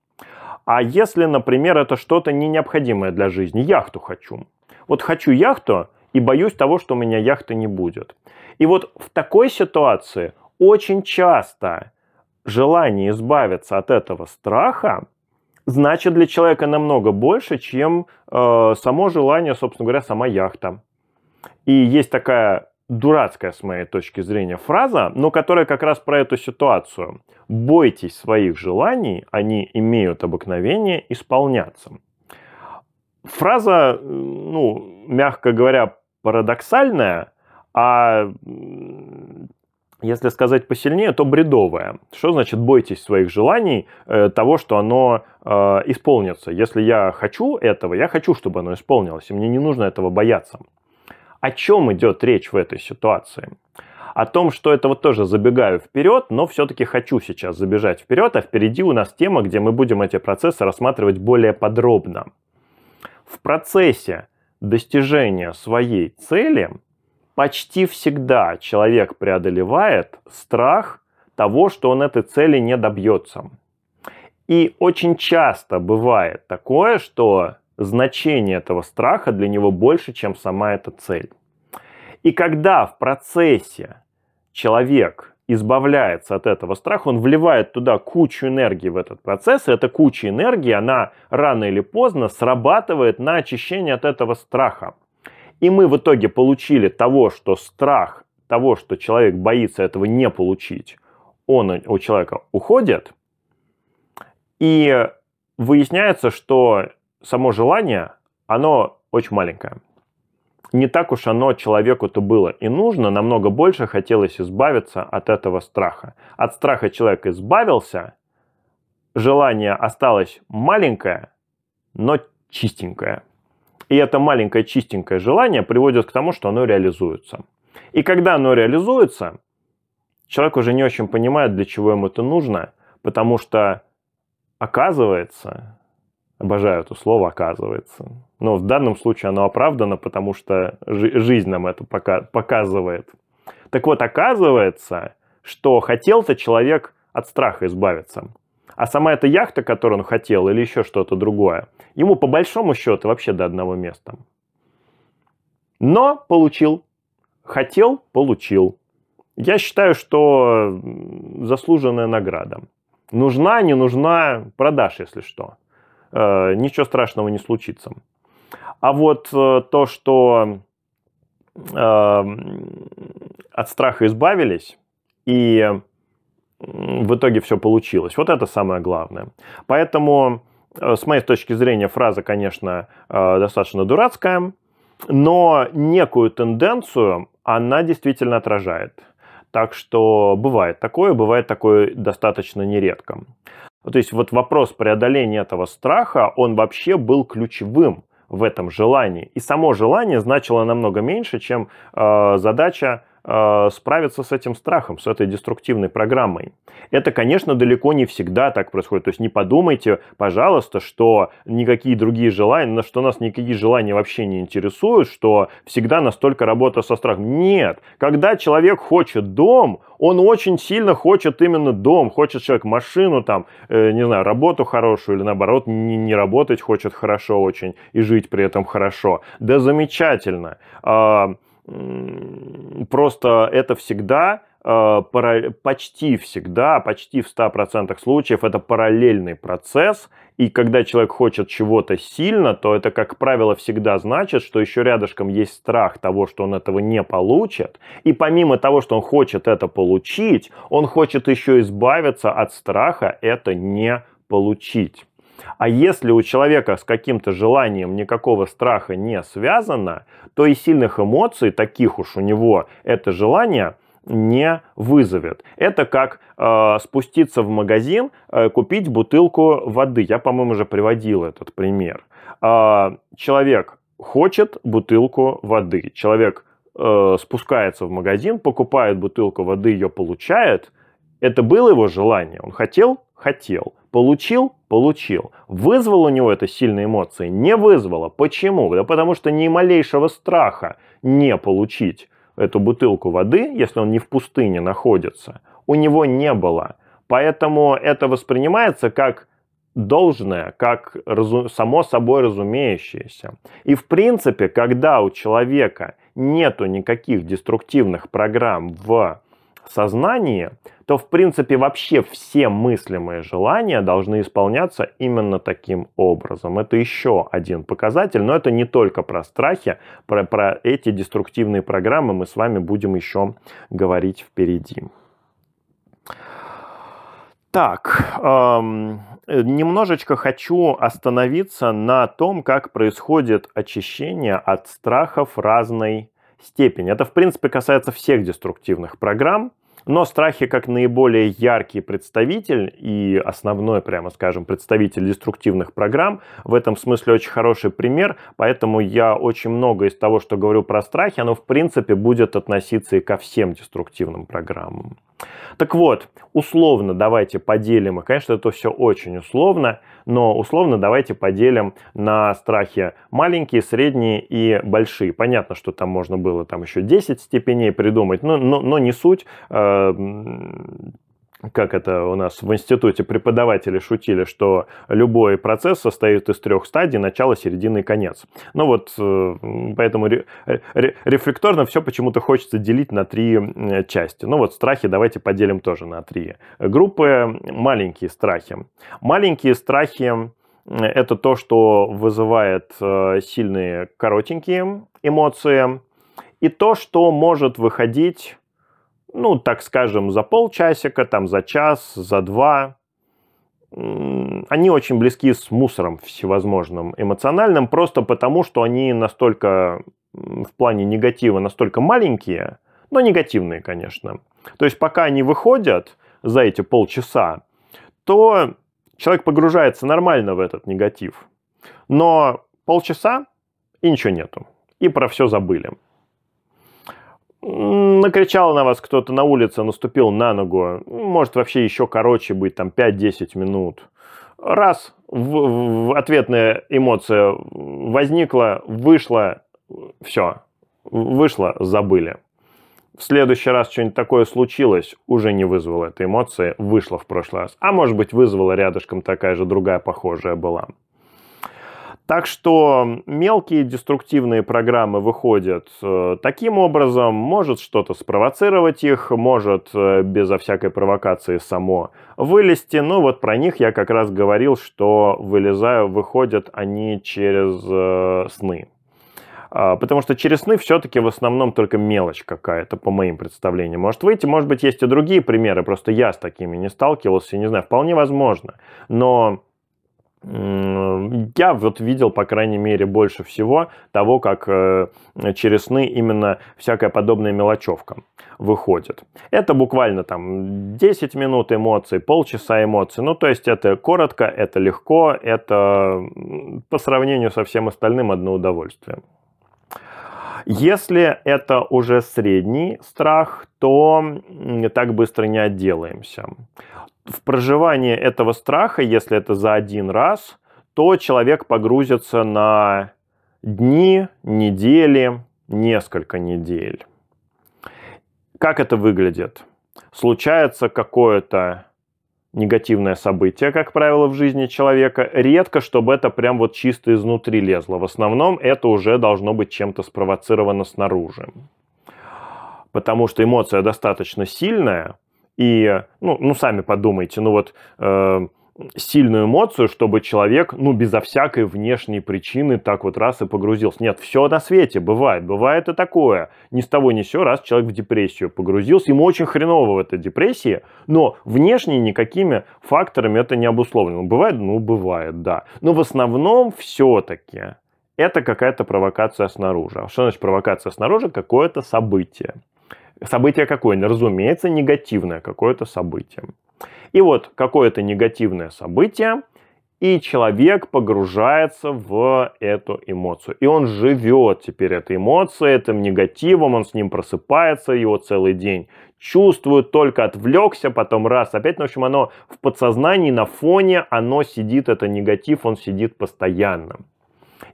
а если, например, это что-то не необходимое для жизни, яхту хочу. Вот хочу яхту и боюсь того, что у меня яхты не будет. И вот в такой ситуации очень часто желание избавиться от этого страха значит для человека намного больше, чем э, само желание, собственно говоря, сама яхта. И есть такая дурацкая с моей точки зрения фраза, но которая как раз про эту ситуацию. Бойтесь своих желаний, они имеют обыкновение исполняться. Фраза, ну, мягко говоря, парадоксальная, а если сказать посильнее, то бредовая. Что значит бойтесь своих желаний, э, того, что оно э, исполнится? Если я хочу этого, я хочу, чтобы оно исполнилось, и мне не нужно этого бояться. О чем идет речь в этой ситуации? О том, что это вот тоже забегаю вперед, но все-таки хочу сейчас забежать вперед, а впереди у нас тема, где мы будем эти процессы рассматривать более подробно. В процессе достижения своей цели почти всегда человек преодолевает страх того, что он этой цели не добьется. И очень часто бывает такое, что значение этого страха для него больше, чем сама эта цель. И когда в процессе человек избавляется от этого страха, он вливает туда кучу энергии в этот процесс, и эта куча энергии, она рано или поздно срабатывает на очищение от этого страха. И мы в итоге получили того, что страх того, что человек боится этого не получить, он у человека уходит, и выясняется, что само желание, оно очень маленькое. не так уж оно человеку-то было и нужно, намного больше хотелось избавиться от этого страха. От страха человек избавился, желание осталось маленькое, но чистенькое. И это маленькое чистенькое желание приводит к тому, что оно реализуется. И когда оно реализуется, человек уже не очень понимает, для чего ему это нужно, потому что оказывается, обожаю это слово «оказывается», но в данном случае оно оправдано, потому что жизнь нам это пока показывает. Так вот, оказывается, что хотел-то человек от страха избавиться. А сама эта яхта, которую он хотел, или еще что-то другое, ему по большому счету вообще до одного места. Но получил. Хотел, получил. Я считаю, что заслуженная награда. Нужна, не нужна, продашь, если что. Э, ничего страшного не случится. А вот э, то, что э, от страха избавились, и в итоге все получилось. Вот это самое главное. Поэтому, с моей точки зрения, фраза, конечно, достаточно дурацкая, но некую тенденцию она действительно отражает. Так что бывает такое, бывает такое достаточно нередко. То есть вот вопрос преодоления этого страха, он вообще был ключевым в этом желании. И само желание значило намного меньше, чем э, задача э, справиться с этим страхом, с этой деструктивной программой. Это, конечно, далеко не всегда так происходит. То есть не подумайте, пожалуйста, что никакие другие желания, что нас никакие желания вообще не интересуют, что всегда настолько работа со страхом. Нет. Когда человек хочет дом, он очень сильно хочет именно дом, хочет человек машину, там, э, не знаю, работу хорошую или наоборот не, не работать хочет хорошо очень и жить при этом хорошо. Да замечательно. Э, Просто это всегда э, почти всегда, почти в 100% случаев это параллельный процесс, и когда человек хочет чего-то сильно, то это, как правило, всегда значит, что еще рядышком есть страх того, что он этого не получит, и помимо того, что он хочет это получить, он хочет еще избавиться от страха это не получить. А если у человека с каким-то желанием никакого страха не связано, то и сильных эмоций, таких уж у него это желание, не вызовет. Это как э, спуститься в магазин, э, купить бутылку воды. Я, по-моему, уже приводил этот пример. Э, человек хочет бутылку воды. Человек э, спускается в магазин, покупает бутылку воды, ее получает. Это было его желание. Он хотел? Хотел. Получил? Получил. Вызвал у него это сильные эмоции? Не вызвало. Почему? Да потому что ни малейшего страха не получить эту бутылку воды, если он не в пустыне находится, у него не было. Поэтому это воспринимается как должное, как разу, само собой разумеющееся. И в принципе, когда у человека нету никаких деструктивных программ в сознании, то в принципе вообще все мыслимые желания должны исполняться именно таким образом. Это еще один показатель, но это не только про страхи, про, про эти деструктивные программы мы с вами будем еще говорить впереди. Так, эм, немножечко хочу остановиться на том, как происходит очищение от страхов разной степени. Это, в принципе, касается всех деструктивных программ. Но страхи как наиболее яркий представитель и основной, прямо скажем, представитель деструктивных программ, в этом смысле очень хороший пример, поэтому я очень много из того, что говорю про страхи, оно в принципе будет относиться и ко всем деструктивным программам. Так вот, условно давайте поделим, и, конечно, это все очень условно, но условно давайте поделим на страхи маленькие, средние и большие. Понятно, что там можно было там еще 10 степеней придумать, но, но, но не суть. Э, как это у нас в институте преподаватели шутили, что любой процесс состоит из трех стадий, начало, середина и конец. Ну вот, э, поэтому рефлекторно все почему-то хочется делить на три части. Ну вот страхи давайте поделим тоже на три группы. Маленькие страхи. Маленькие страхи это то, что вызывает э, сильные коротенькие эмоции, и то, что может выходить ну, так скажем, за полчасика, там, за час, за два. Они очень близки с мусором всевозможным эмоциональным, просто потому, что они настолько в плане негатива настолько маленькие, но негативные, конечно. То есть пока они выходят за эти полчаса, то человек погружается нормально в этот негатив. Но полчаса и ничего нету. И про все забыли. Накричал на вас кто-то на улице, наступил на ногу. Может вообще еще короче быть, там 5-10 минут. Раз в, в ответная эмоция возникла, вышла, все, вышла, забыли. В следующий раз что-нибудь такое случилось, уже не вызвало этой эмоции, вышло в прошлый раз. А может быть вызвала рядышком такая же другая похожая была. Так что мелкие деструктивные программы выходят э, таким образом, может что-то спровоцировать их, может э, безо всякой провокации само вылезти. Ну вот про них я как раз говорил, что вылезаю, выходят они через э, сны. А, потому что через сны все-таки в основном только мелочь какая-то, по моим представлениям. Может выйти, может быть, есть и другие примеры, просто я с такими не сталкивался, не знаю, вполне возможно. Но я вот видел, по крайней мере, больше всего того, как э, через сны именно всякая подобная мелочевка выходит. Это буквально там 10 минут эмоций, полчаса эмоций. Ну, то есть это коротко, это легко, это по сравнению со всем остальным одно удовольствие. Если это уже средний страх, то так быстро не отделаемся в проживании этого страха, если это за один раз, то человек погрузится на дни, недели, несколько недель. Как это выглядит? Случается какое-то негативное событие, как правило, в жизни человека. Редко, чтобы это прям вот чисто изнутри лезло. В основном это уже должно быть чем-то спровоцировано снаружи. Потому что эмоция достаточно сильная, и, ну, ну сами подумайте, ну вот э, сильную эмоцию, чтобы человек, ну, безо всякой внешней причины так вот раз и погрузился. Нет, все на свете бывает. Бывает и такое. Ни с того ни с сего раз человек в депрессию погрузился. Ему очень хреново в этой депрессии, но внешне никакими факторами это не обусловлено. Бывает? Ну, бывает, да. Но в основном все-таки это какая-то провокация снаружи. А что значит провокация снаружи? Какое-то событие. Событие какое? Разумеется, негативное какое-то событие. И вот какое-то негативное событие, и человек погружается в эту эмоцию. И он живет теперь этой эмоцией, этим негативом, он с ним просыпается, его целый день чувствует, только отвлекся, потом раз, опять, в общем, оно в подсознании, на фоне, оно сидит, это негатив, он сидит постоянно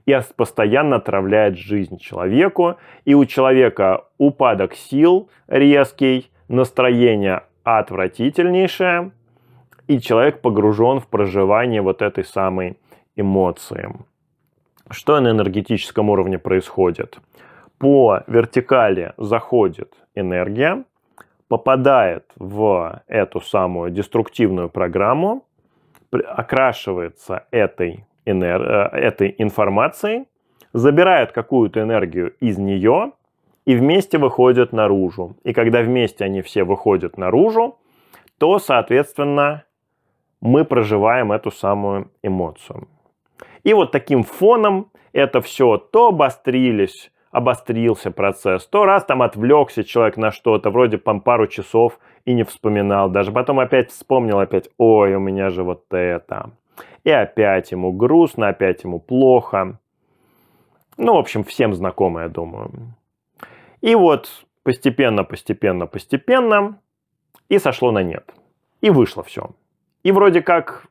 и постоянно отравляет жизнь человеку. И у человека упадок сил резкий, настроение отвратительнейшее, и человек погружен в проживание вот этой самой эмоции. Что на энергетическом уровне происходит? По вертикали заходит энергия, попадает в эту самую деструктивную программу, окрашивается этой энер... Э, этой информации, забирают какую-то энергию из нее и вместе выходят наружу. И когда вместе они все выходят наружу, то, соответственно, мы проживаем эту самую эмоцию. И вот таким фоном это все то обострились, обострился процесс, то раз там отвлекся человек на что-то, вроде там пару часов и не вспоминал, даже потом опять вспомнил, опять, ой, у меня же вот это. И опять ему грустно, опять ему плохо. Ну, в общем, всем знакомо, я думаю. И вот постепенно, постепенно, постепенно и сошло на нет. И вышло все. И вроде как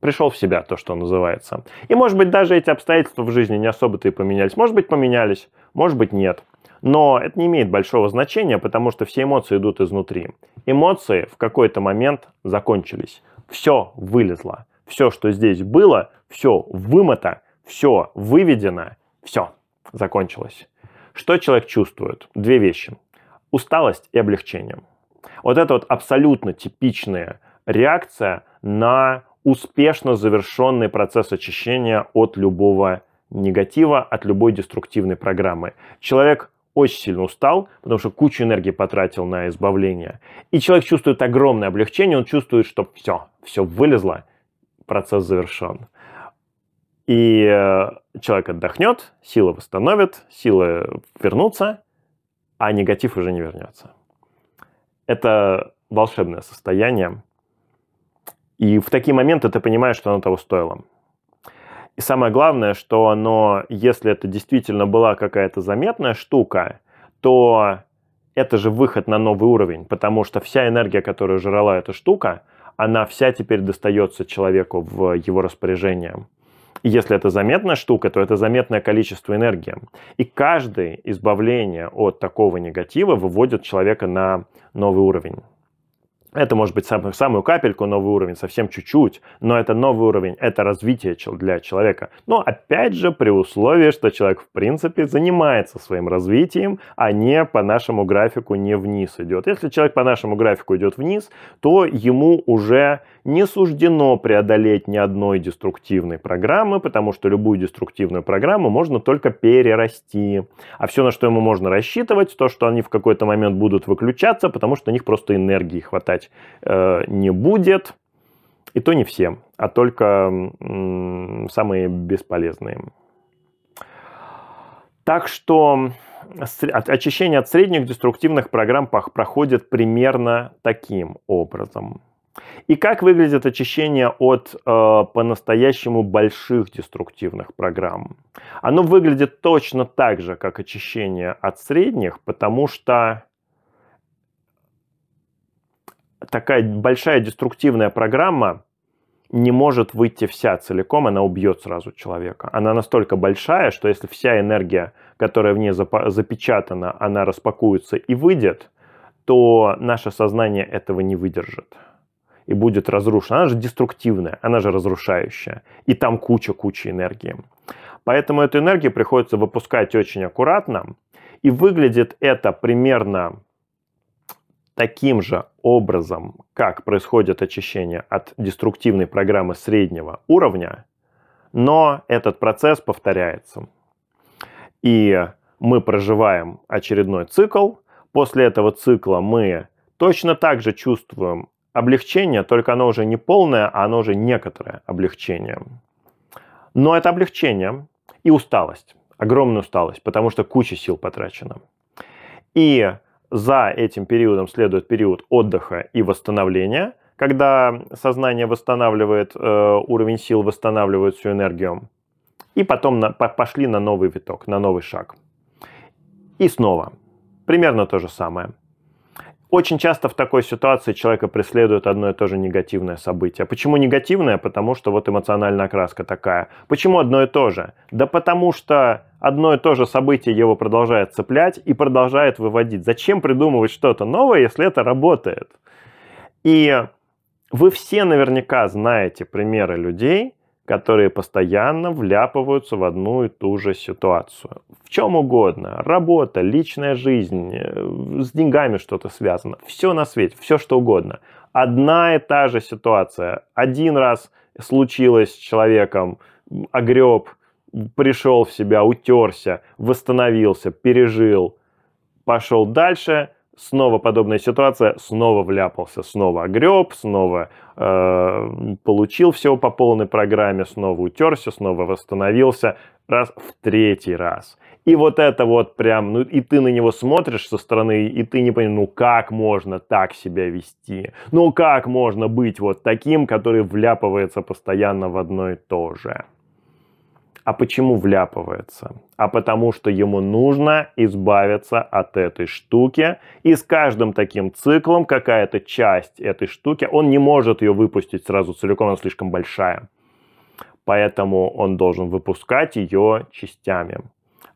пришел в себя, то, что называется. И, может быть, даже эти обстоятельства в жизни не особо-то и поменялись. Может быть, поменялись, может быть, нет. Но это не имеет большого значения, потому что все эмоции идут изнутри. Эмоции в какой-то момент закончились. Все вылезло все, что здесь было, все вымыто, все выведено, все, закончилось. Что человек чувствует? Две вещи. Усталость и облегчение. Вот это вот абсолютно типичная реакция на успешно завершенный процесс очищения от любого негатива, от любой деструктивной программы. Человек очень сильно устал, потому что кучу энергии потратил на избавление. И человек чувствует огромное облегчение, он чувствует, что все, все вылезло, процесс завершен. И э, человек отдохнет, сила восстановит, силы вернутся, а негатив уже не вернется. Это волшебное состояние. И в такие моменты ты понимаешь, что оно того стоило. И самое главное, что оно, если это действительно была какая-то заметная штука, то это же выход на новый уровень, потому что вся энергия, которую жрала эта штука, она вся теперь достается человеку в его распоряжение. И если это заметная штука, то это заметное количество энергии. И каждое избавление от такого негатива выводит человека на новый уровень. Это может быть сам, самую капельку новый уровень, совсем чуть-чуть, но это новый уровень, это развитие для человека. Но опять же при условии, что человек в принципе занимается своим развитием, а не по нашему графику не вниз идет. Если человек по нашему графику идет вниз, то ему уже не суждено преодолеть ни одной деструктивной программы, потому что любую деструктивную программу можно только перерасти. А все, на что ему можно рассчитывать, то, что они в какой-то момент будут выключаться, потому что у них просто энергии хватать э, не будет. И то не все, а только самые бесполезные. Так что очищение от средних деструктивных программ проходит примерно таким образом. И как выглядит очищение от э, по-настоящему больших деструктивных программ? Оно выглядит точно так же, как очищение от средних, потому что такая большая деструктивная программа не может выйти вся целиком, она убьет сразу человека. Она настолько большая, что если вся энергия, которая в ней запечатана, она распакуется и выйдет, то наше сознание этого не выдержит и будет разрушена. Она же деструктивная, она же разрушающая. И там куча-куча энергии. Поэтому эту энергию приходится выпускать очень аккуратно. И выглядит это примерно таким же образом, как происходит очищение от деструктивной программы среднего уровня, но этот процесс повторяется. И мы проживаем очередной цикл. После этого цикла мы точно так же чувствуем облегчение, только оно уже не полное, а оно уже некоторое облегчение. Но это облегчение и усталость, огромная усталость, потому что куча сил потрачена. И за этим периодом следует период отдыха и восстановления, когда сознание восстанавливает э, уровень сил, восстанавливает всю энергию. И потом на, по, пошли на новый виток, на новый шаг. И снова. Примерно то же самое. Очень часто в такой ситуации человека преследует одно и то же негативное событие. Почему негативное? Потому что вот эмоциональная окраска такая. Почему одно и то же? Да потому что одно и то же событие его продолжает цеплять и продолжает выводить. Зачем придумывать что-то новое, если это работает? И вы все наверняка знаете примеры людей, которые постоянно вляпываются в одну и ту же ситуацию. В чем угодно. Работа, личная жизнь, э, с деньгами что-то связано. Все на свете, все что угодно. Одна и та же ситуация. Один раз случилось с человеком, огреб, пришел в себя, утерся, восстановился, пережил, пошел дальше, снова подобная ситуация, снова вляпался, снова огреб, снова э, получил все по полной программе, снова утерся, снова восстановился, раз в третий раз. И вот это вот прям, ну и ты на него смотришь со стороны, и ты не понимаешь, ну как можно так себя вести? Ну как можно быть вот таким, который вляпывается постоянно в одно и то же? А почему вляпывается? А потому что ему нужно избавиться от этой штуки. И с каждым таким циклом какая-то часть этой штуки, он не может ее выпустить сразу целиком, она слишком большая. Поэтому он должен выпускать ее частями.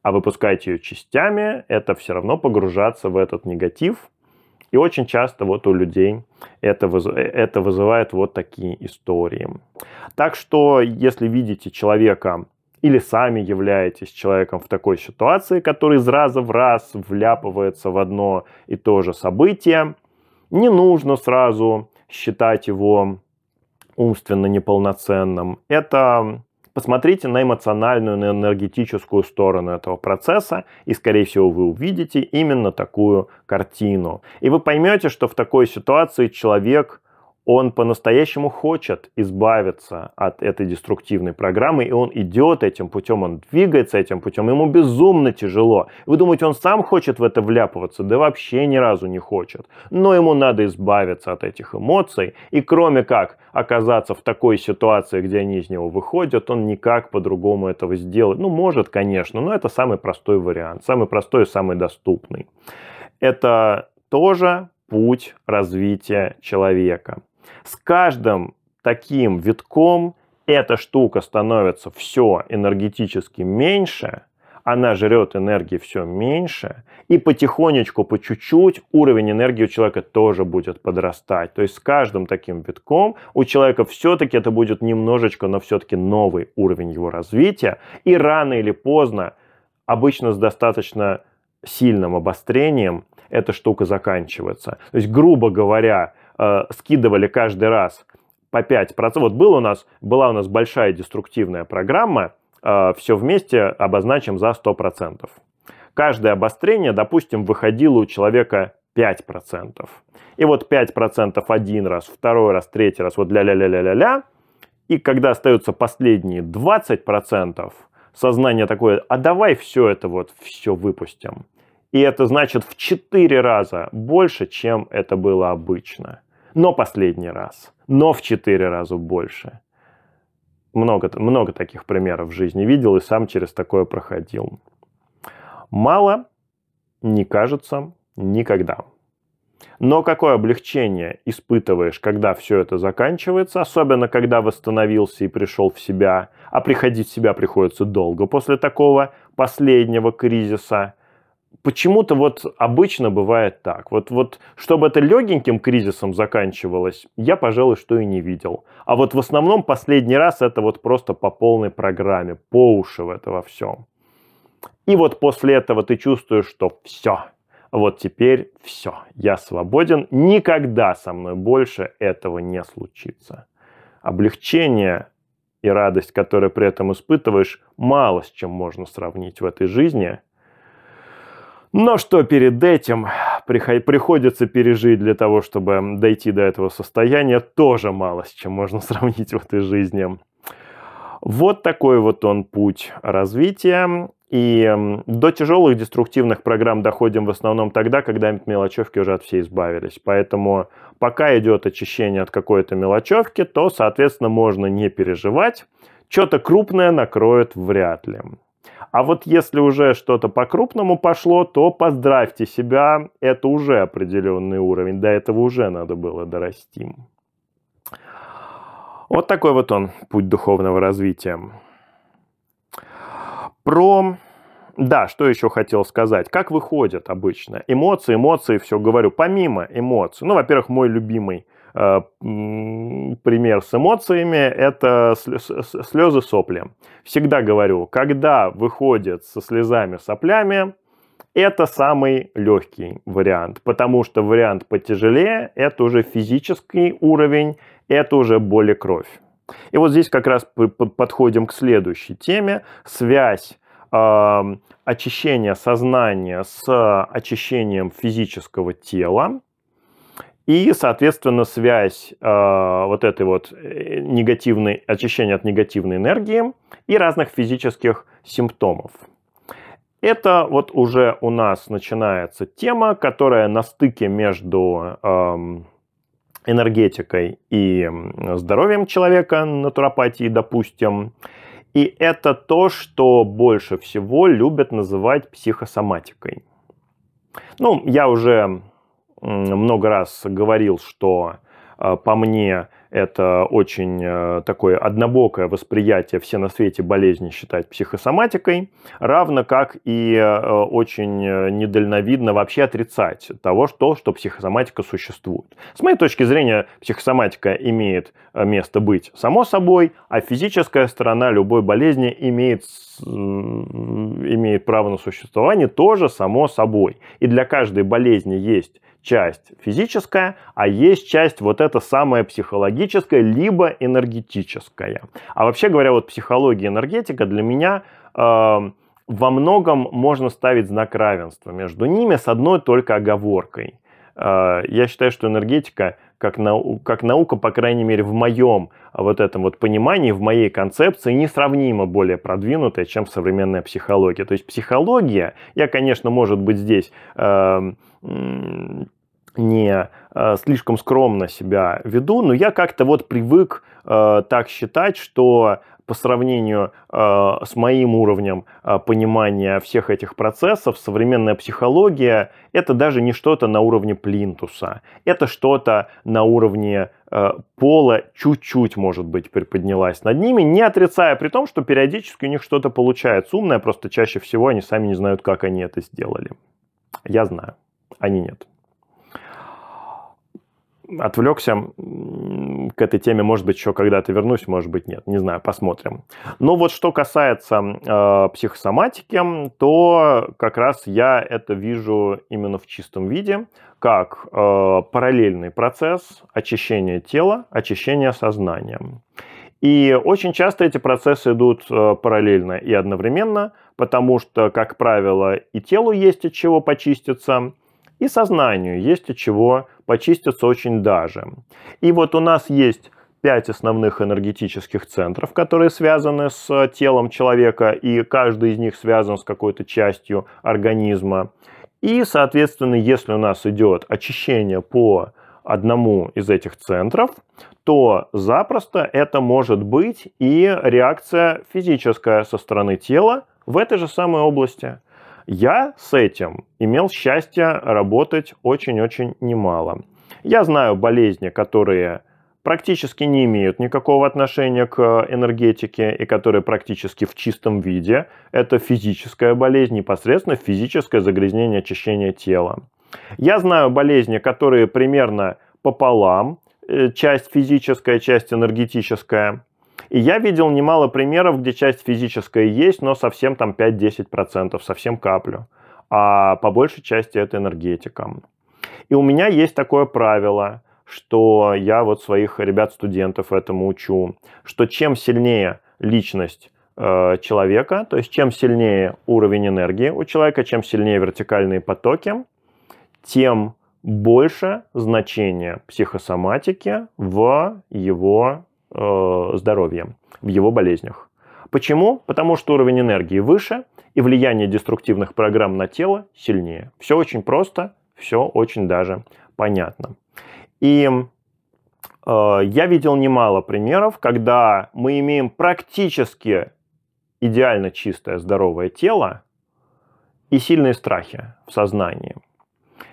А выпускать ее частями, это все равно погружаться в этот негатив. И очень часто вот у людей это, это вызывает вот такие истории. Так что, если видите человека или сами являетесь человеком в такой ситуации, который из раза в раз вляпывается в одно и то же событие, не нужно сразу считать его умственно неполноценным. Это посмотрите на эмоциональную, на энергетическую сторону этого процесса, и, скорее всего, вы увидите именно такую картину. И вы поймете, что в такой ситуации человек он по-настоящему хочет избавиться от этой деструктивной программы, и он идет этим путем, он двигается этим путем, ему безумно тяжело. Вы думаете, он сам хочет в это вляпываться? Да вообще ни разу не хочет. Но ему надо избавиться от этих эмоций, и кроме как оказаться в такой ситуации, где они из него выходят, он никак по-другому этого сделать. Ну, может, конечно, но это самый простой вариант, самый простой и самый доступный. Это тоже путь развития человека. С каждым таким витком эта штука становится все энергетически меньше, она жрет энергии все меньше, и потихонечку, по чуть-чуть уровень энергии у человека тоже будет подрастать. То есть с каждым таким витком у человека все-таки это будет немножечко, но все-таки новый уровень его развития, и рано или поздно, обычно с достаточно сильным обострением, эта штука заканчивается. То есть, грубо говоря, э, скидывали каждый раз по 5%. Вот был у нас, была у нас большая деструктивная программа, э, все вместе обозначим за 100%. Каждое обострение, допустим, выходило у человека 5%. И вот 5% один раз, второй раз, третий раз, вот ля-ля-ля-ля-ля-ля. И когда остаются последние 20%, сознание такое, а давай все это вот, все выпустим. И это значит в 4 раза больше, чем это было обычно. Но последний раз. Но в 4 раза больше. Много, много таких примеров в жизни видел и сам через такое проходил. Мало не кажется никогда. Но какое облегчение испытываешь, когда все это заканчивается, особенно когда восстановился и пришел в себя, а приходить в себя приходится долго после такого последнего кризиса – почему-то вот обычно бывает так. Вот, вот чтобы это легеньким кризисом заканчивалось, я, пожалуй, что и не видел. А вот в основном последний раз это вот просто по полной программе, по уши в это во всем. И вот после этого ты чувствуешь, что все, вот теперь все, я свободен, никогда со мной больше этого не случится. Облегчение и радость, которую при этом испытываешь, мало с чем можно сравнить в этой жизни – но что перед этим приходится пережить для того, чтобы дойти до этого состояния, тоже мало с чем можно сравнить в этой жизни. Вот такой вот он путь развития. И до тяжелых деструктивных программ доходим в основном тогда, когда мелочевки уже от всей избавились. Поэтому пока идет очищение от какой-то мелочевки, то, соответственно, можно не переживать. Что-то крупное накроет вряд ли. А вот если уже что-то по-крупному пошло, то поздравьте себя, это уже определенный уровень, до этого уже надо было дорасти. Вот такой вот он, путь духовного развития. Про... Да, что еще хотел сказать. Как выходят обычно? Эмоции, эмоции, все говорю. Помимо эмоций. Ну, во-первых, мой любимый пример с эмоциями – это слезы сопли. Всегда говорю, когда выходит со слезами соплями, это самый легкий вариант, потому что вариант потяжелее – это уже физический уровень, это уже боль и кровь. И вот здесь как раз подходим к следующей теме – связь э, очищения сознания с очищением физического тела. И, соответственно, связь э, вот этой вот э, негативной, очищения от негативной энергии и разных физических симптомов. Это вот уже у нас начинается тема, которая на стыке между э, энергетикой и здоровьем человека, натуропатией, допустим. И это то, что больше всего любят называть психосоматикой. Ну, я уже много раз говорил, что э, по мне это очень э, такое однобокое восприятие все на свете болезни считать психосоматикой, равно как и э, очень недальновидно вообще отрицать того, что, что психосоматика существует. С моей точки зрения, психосоматика имеет место быть само собой, а физическая сторона любой болезни имеет, имеет право на существование тоже само собой. И для каждой болезни есть часть физическая, а есть часть вот эта самая психологическая, либо энергетическая. А вообще говоря, вот психология и энергетика для меня э, во многом можно ставить знак равенства между ними с одной только оговоркой. Э, я считаю, что энергетика как, нау как наука, по крайней мере, в моем вот этом вот понимании, в моей концепции, несравнимо более продвинутая, чем современная психология. То есть психология, я, конечно, может быть, здесь э, не э, слишком скромно себя веду, но я как-то вот привык э, так считать, что по сравнению э, с моим уровнем э, понимания всех этих процессов, современная психология это даже не что-то на уровне плинтуса, это что-то на уровне э, пола, чуть-чуть, может быть, приподнялась над ними, не отрицая при том, что периодически у них что-то получается умное, просто чаще всего они сами не знают, как они это сделали. Я знаю, они нет отвлекся к этой теме, может быть, еще когда-то вернусь, может быть, нет, не знаю, посмотрим. Но вот что касается э, психосоматики, то как раз я это вижу именно в чистом виде, как э, параллельный процесс очищения тела, очищения сознания. И очень часто эти процессы идут э, параллельно и одновременно, потому что, как правило, и телу есть от чего почиститься, и сознанию есть от чего почиститься очень даже. И вот у нас есть пять основных энергетических центров, которые связаны с телом человека, и каждый из них связан с какой-то частью организма. И, соответственно, если у нас идет очищение по одному из этих центров, то запросто это может быть и реакция физическая со стороны тела в этой же самой области. Я с этим имел счастье работать очень-очень немало. Я знаю болезни, которые практически не имеют никакого отношения к энергетике и которые практически в чистом виде. Это физическая болезнь, непосредственно физическое загрязнение очищения тела. Я знаю болезни, которые примерно пополам, э, часть физическая, часть энергетическая. И я видел немало примеров, где часть физическая есть, но совсем там 5-10%, совсем каплю. А по большей части это энергетика. И у меня есть такое правило, что я вот своих ребят-студентов этому учу, что чем сильнее личность э, человека, то есть чем сильнее уровень энергии у человека, чем сильнее вертикальные потоки, тем больше значение психосоматики в его э, здоровье, в его болезнях. Почему? Потому что уровень энергии выше, и влияние деструктивных программ на тело сильнее. Все очень просто, все очень даже понятно. И э, я видел немало примеров, когда мы имеем практически идеально чистое здоровое тело и сильные страхи в сознании.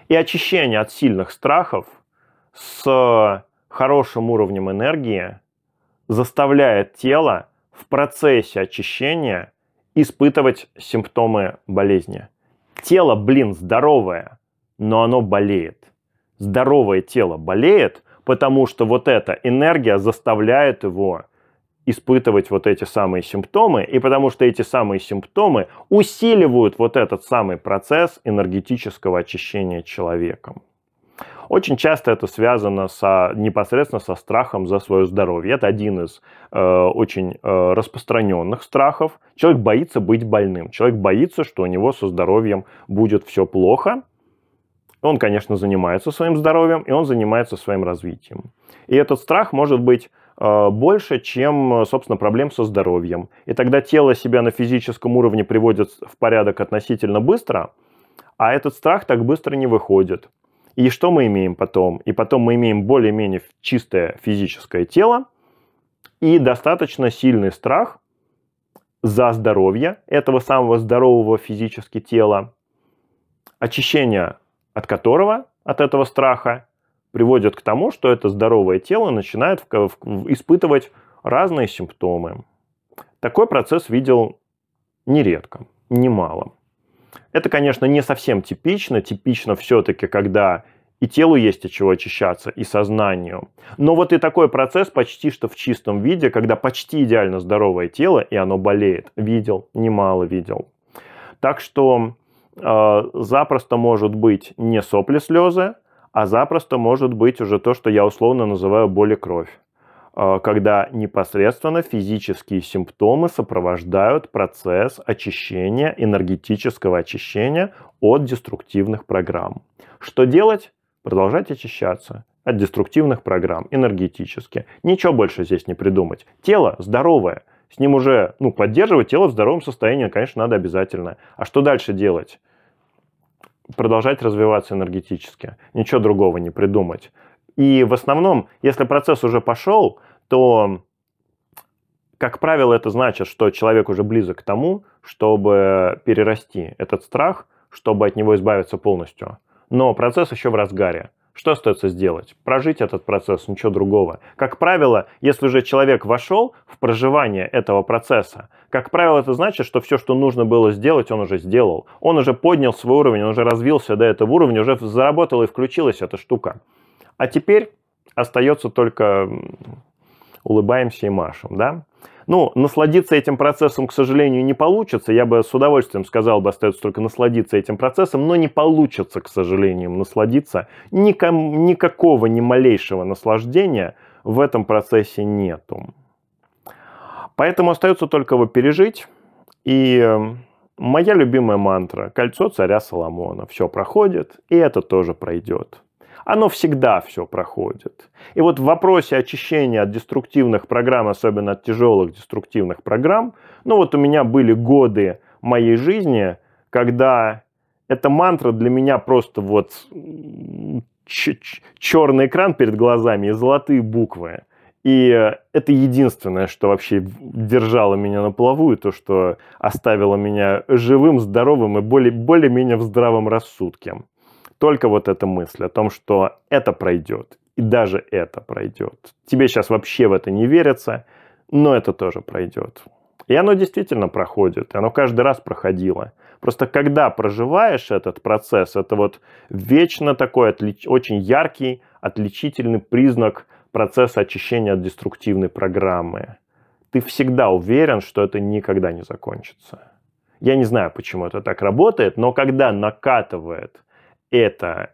И очищение от сильных страхов с хорошим уровнем энергии заставляет тело в процессе очищения испытывать симптомы болезни. Тело, блин, здоровое, но оно болеет. Здоровое тело болеет, потому что вот эта энергия заставляет его испытывать вот эти самые симптомы, и потому что эти самые симптомы усиливают вот этот самый процесс энергетического очищения человеком. Очень часто это связано со, непосредственно со страхом за свое здоровье. Это один из э, очень э, распространенных страхов. Человек боится быть больным. Человек боится, что у него со здоровьем будет все плохо. Он, конечно, занимается своим здоровьем, и он занимается своим развитием. И этот страх может быть э, больше, чем, собственно, проблем со здоровьем. И тогда тело себя на физическом уровне приводит в порядок относительно быстро, а этот страх так быстро не выходит. И что мы имеем потом? И потом мы имеем более-менее чистое физическое тело и достаточно сильный страх за здоровье этого самого здорового физически тела, очищение от которого, от этого страха, приводит к тому, что это здоровое тело начинает испытывать разные симптомы. Такой процесс видел нередко, немало. Это, конечно, не совсем типично. Типично все-таки, когда и телу есть от чего очищаться, и сознанию. Но вот и такой процесс почти что в чистом виде, когда почти идеально здоровое тело, и оно болеет. Видел, немало видел. Так что э, запросто может быть не сопли, слезы, а запросто может быть уже то, что я условно называю боли кровь. Э, когда непосредственно физические симптомы сопровождают процесс очищения, энергетического очищения от деструктивных программ. Что делать? Продолжать очищаться. от деструктивных программ энергетически. Ничего больше здесь не придумать. Тело здоровое, с ним уже, ну, поддерживать тело в здоровом состоянии, конечно, надо обязательно. А что дальше делать? Продолжать развиваться энергетически. Ничего другого не придумать. И в основном, если процесс уже пошел, то, как правило, это значит, что человек уже близок к тому, чтобы перерасти этот страх, чтобы от него избавиться полностью. Но процесс еще в разгаре. Что остается сделать? Прожить этот процесс, ничего другого. Как правило, если же человек вошел в проживание этого процесса, как правило, это значит, что все, что нужно было сделать, он уже сделал. Он уже поднял свой уровень, он уже развился до этого уровня, уже заработала и включилась эта штука. А теперь остается только улыбаемся и машем, да? Ну, насладиться этим процессом, к сожалению, не получится. Я бы с удовольствием сказал бы, остается только насладиться этим процессом, но не получится, к сожалению, насладиться. Ником, никакого, ни малейшего наслаждения в этом процессе нету. Поэтому остается только его пережить. И эм, моя любимая мантра – кольцо царя Соломона. Все проходит, и это тоже пройдет оно всегда все проходит. И вот в вопросе очищения от деструктивных программ, особенно от тяжелых деструктивных программ, ну вот у меня были годы моей жизни, когда эта мантра для меня просто вот черный экран перед глазами и золотые буквы. И это единственное, что вообще держало меня на плаву, и то, что оставило меня живым, здоровым и более, более-менее в здравом рассудке только вот эта мысль о том, что это пройдет, и даже это пройдет. Тебе сейчас вообще в это не верится, но это тоже пройдет. И оно действительно проходит, оно каждый раз проходило. Просто когда проживаешь этот процесс, это вот вечно такой отлич... очень яркий, отличительный признак процесса очищения от деструктивной программы. Ты всегда уверен, что это никогда не закончится. Я не знаю, почему это так работает, но когда накатывает это,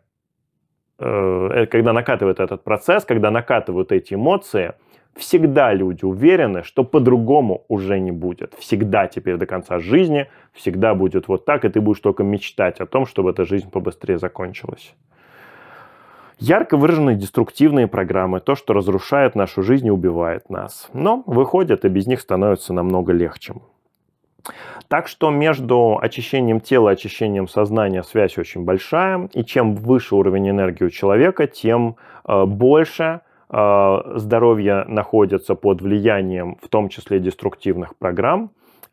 э, э, когда накатывает этот процесс, когда накатывают эти эмоции, всегда люди уверены, что по-другому уже не будет. Всегда теперь до конца жизни, всегда будет вот так, и ты будешь только мечтать о том, чтобы эта жизнь побыстрее закончилась. Ярко выраженные деструктивные программы, то, что разрушает нашу жизнь и убивает нас. Но выходят, и без них становится намного легче. Так что между очищением тела и очищением сознания связь очень большая. И чем выше уровень энергии у человека, тем э, больше э, здоровья находится под влиянием, в том числе деструктивных программ.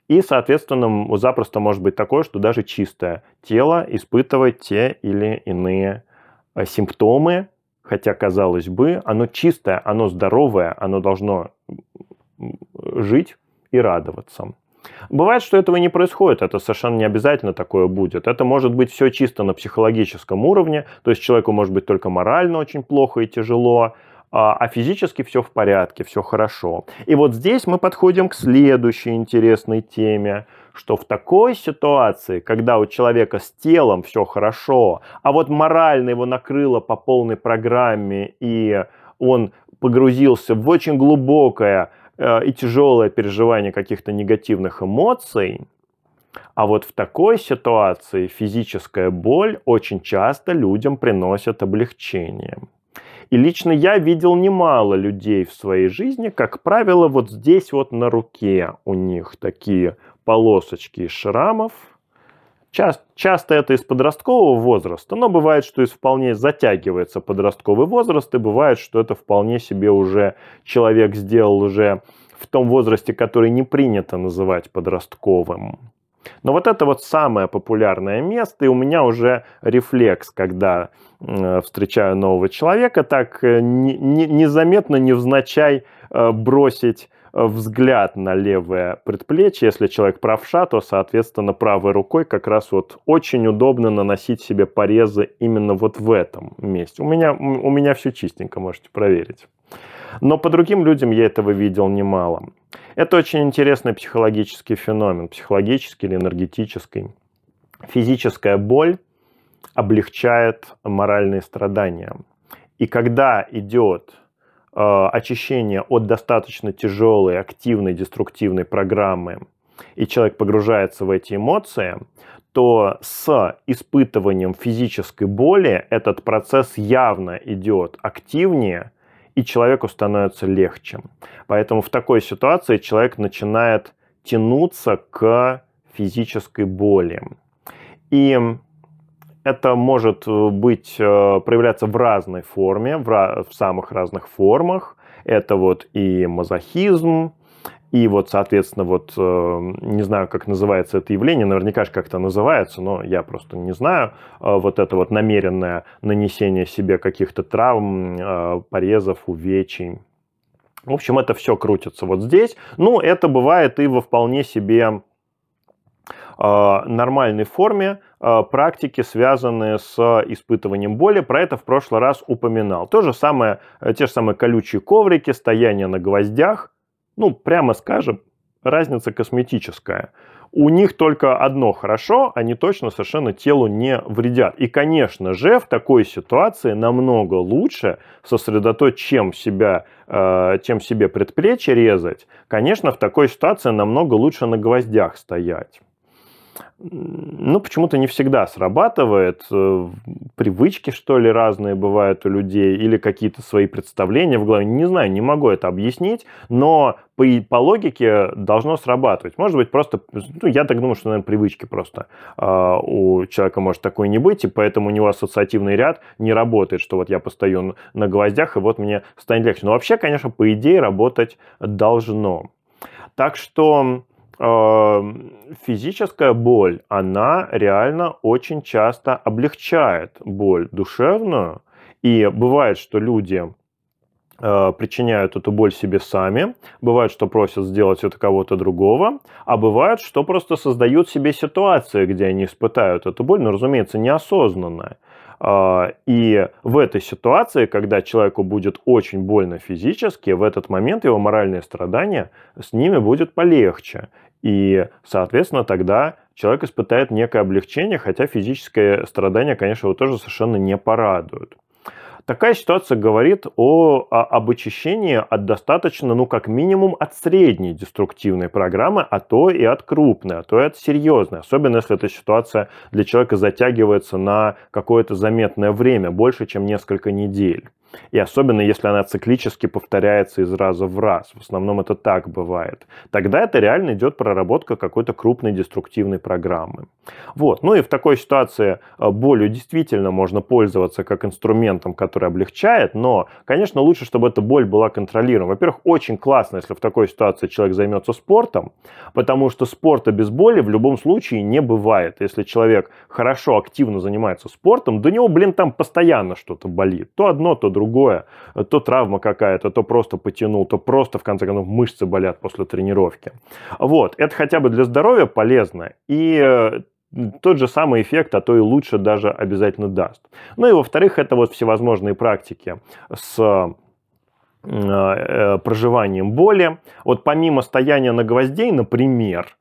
И, соответственно, запросто может быть такое, что даже чистое тело испытывает те или иные э, симптомы, хотя, казалось бы, оно чистое, оно здоровое, оно должно жить и радоваться. Бывает, что этого не происходит, это совершенно не обязательно такое будет. Это может быть все чисто на психологическом уровне, то есть человеку может быть только морально очень плохо и тяжело, а, а физически все в порядке, все хорошо. И вот здесь мы подходим к следующей интересной теме, что в такой ситуации, когда у человека с телом все хорошо, а вот морально его накрыло по полной программе, и он погрузился в очень глубокое и тяжелое переживание каких-то негативных эмоций, а вот в такой ситуации физическая боль очень часто людям приносит облегчение. И лично я видел немало людей в своей жизни, как правило, вот здесь вот на руке у них такие полосочки из шрамов – Часто, часто это из подросткового возраста, но бывает, что из вполне затягивается подростковый возраст, и бывает, что это вполне себе уже человек сделал уже в том возрасте, который не принято называть подростковым. Но вот это вот самое популярное место, и у меня уже рефлекс, когда э, встречаю нового человека, так э, незаметно, невзначай э, бросить взгляд на левое предплечье. Если человек правша, то, соответственно, правой рукой как раз вот очень удобно наносить себе порезы именно вот в этом месте. У меня, у меня все чистенько, можете проверить. Но по другим людям я этого видел немало. Это очень интересный психологический феномен, психологический или энергетический. Физическая боль облегчает моральные страдания. И когда идет Э, очищение от достаточно тяжелой, активной, деструктивной программы, и человек погружается в эти эмоции, то с испытыванием физической боли этот процесс явно идет активнее, и человеку становится легче. Поэтому в такой ситуации человек начинает тянуться к физической боли. И это может быть э, проявляться в разной форме, в, в самых разных формах. Это вот и мазохизм, и вот, соответственно, вот э, не знаю, как называется это явление, наверняка же как-то называется, но я просто не знаю. Э, вот это вот намеренное нанесение себе каких-то травм, э, порезов, увечий. В общем, это все крутится вот здесь. Ну, это бывает и во вполне себе нормальной форме практики, связанные с испытыванием боли. Про это в прошлый раз упоминал. То же самое, те же самые колючие коврики, стояние на гвоздях – ну, прямо скажем, разница косметическая. У них только одно хорошо, они точно совершенно телу не вредят. И, конечно же, в такой ситуации намного лучше сосредоточить, чем, себя, э, чем себе предплечье резать. Конечно, в такой ситуации намного лучше на гвоздях стоять ну, почему-то не всегда срабатывает. Э, привычки, что ли, разные бывают у людей, или какие-то свои представления в голове. Не знаю, не могу это объяснить, но по, по логике должно срабатывать. Может быть, просто, ну, я так думаю, что, наверное, привычки просто э, у человека может такой не быть, и поэтому у него ассоциативный ряд не работает, что вот я постою на гвоздях, и вот мне станет легче. Но вообще, конечно, по идее, работать должно. Так что физическая боль, она реально очень часто облегчает боль душевную. И бывает, что люди э, причиняют эту боль себе сами, бывает, что просят сделать это кого-то другого, а бывает, что просто создают себе ситуации, где они испытают эту боль, но, разумеется, неосознанно. А, и в этой ситуации, когда человеку будет очень больно физически, в этот момент его моральные страдания с ними будет полегче. И, соответственно, тогда человек испытает некое облегчение, хотя физическое страдание, конечно, его тоже совершенно не порадует. Такая ситуация говорит о, о, об очищении от достаточно, ну, как минимум, от средней деструктивной программы, а то и от крупной, а то и от серьезной. Особенно, если эта ситуация для человека затягивается на какое-то заметное время, больше, чем несколько недель. И особенно, если она циклически повторяется из раза в раз. В основном это так бывает. Тогда это реально идет проработка какой-то крупной деструктивной программы. Вот. Ну и в такой ситуации э, болью действительно можно пользоваться как инструментом, который облегчает, но, конечно, лучше, чтобы эта боль была контролируема. Во-первых, очень классно, если в такой ситуации человек займется спортом, потому что спорта без боли в любом случае не бывает. Если человек хорошо, активно занимается спортом, до него, блин, там постоянно что-то болит. То одно, то другое другое, то травма какая-то, то просто потянул, то просто, в конце концов, мышцы болят после тренировки. Вот, это хотя бы для здоровья полезно, и э, тот же самый эффект, а то и лучше даже обязательно даст. Ну и во-вторых, это вот всевозможные практики с э, э, проживанием боли. Вот помимо стояния на гвоздей, например,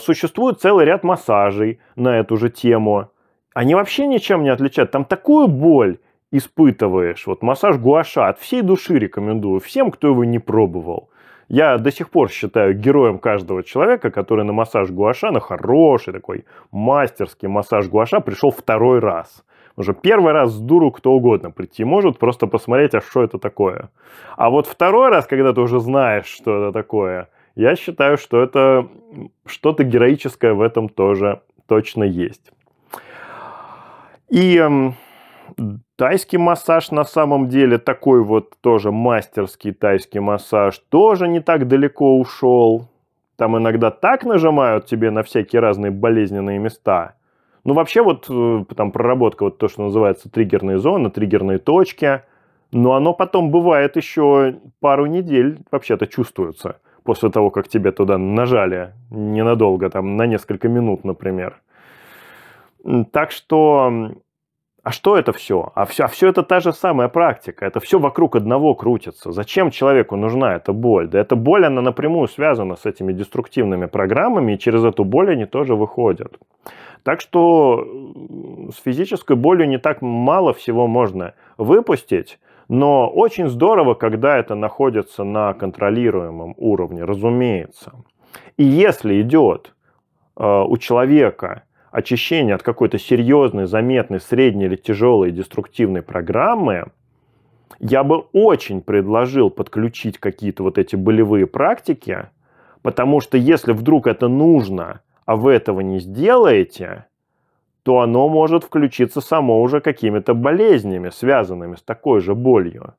существует целый ряд массажей на эту же тему. Они вообще ничем не отличаются. Там такую боль испытываешь. Вот массаж гуаша от всей души рекомендую всем, кто его не пробовал. Я до сих пор считаю героем каждого человека, который на массаж гуаша, на хороший такой мастерский массаж гуаша пришел второй раз. Уже первый раз с дуру кто угодно прийти может, просто посмотреть, а что это такое. А вот второй раз, когда ты уже знаешь, что это такое, я считаю, что это что-то героическое в этом тоже точно есть. И Тайский массаж на самом деле такой вот тоже мастерский тайский массаж тоже не так далеко ушел. Там иногда так нажимают тебе на всякие разные болезненные места. Ну, вообще вот э, там проработка, вот то, что называется триггерные зоны, триггерные точки. Но оно потом бывает еще пару недель вообще-то чувствуется после того, как тебе туда нажали ненадолго, там на несколько минут, например. Так что а что это все? А все, а все это та же самая практика. Это все вокруг одного крутится. Зачем человеку нужна эта боль? Да эта боль, она напрямую связана с этими деструктивными программами, и через эту боль они тоже выходят. Так что с физической болью не так мало всего можно выпустить, но очень здорово, когда это находится на контролируемом уровне, разумеется. И если идет э, у человека очищения от какой-то серьезной, заметной, средней или тяжелой деструктивной программы, я бы очень предложил подключить какие-то вот эти болевые практики, потому что если вдруг это нужно, а вы этого не сделаете, то оно может включиться само уже какими-то болезнями, связанными с такой же болью.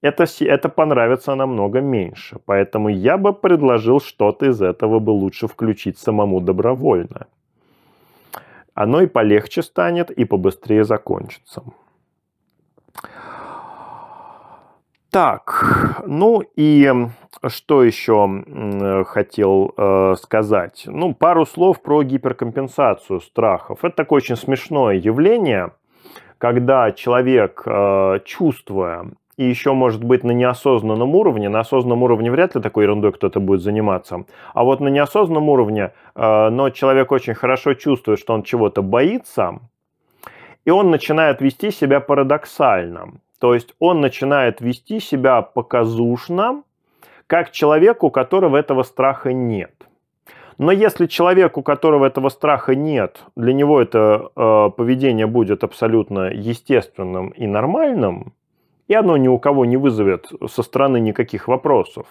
Это, это понравится намного меньше. Поэтому я бы предложил что-то из этого бы лучше включить самому добровольно. Оно и полегче станет, и побыстрее закончится. Так, ну и что еще хотел э, сказать? Ну, пару слов про гиперкомпенсацию страхов. Это такое очень смешное явление, когда человек, э, чувствуя и еще, может быть, на неосознанном уровне, на осознанном уровне вряд ли такой ерундой кто-то будет заниматься, а вот на неосознанном уровне, э, но человек очень хорошо чувствует, что он чего-то боится, и он начинает вести себя парадоксально. То есть он начинает вести себя показушно, как человек, у которого этого страха нет. Но если человек, у которого этого страха нет, для него это э, поведение будет абсолютно естественным и нормальным, и оно ни у кого не вызовет со стороны никаких вопросов,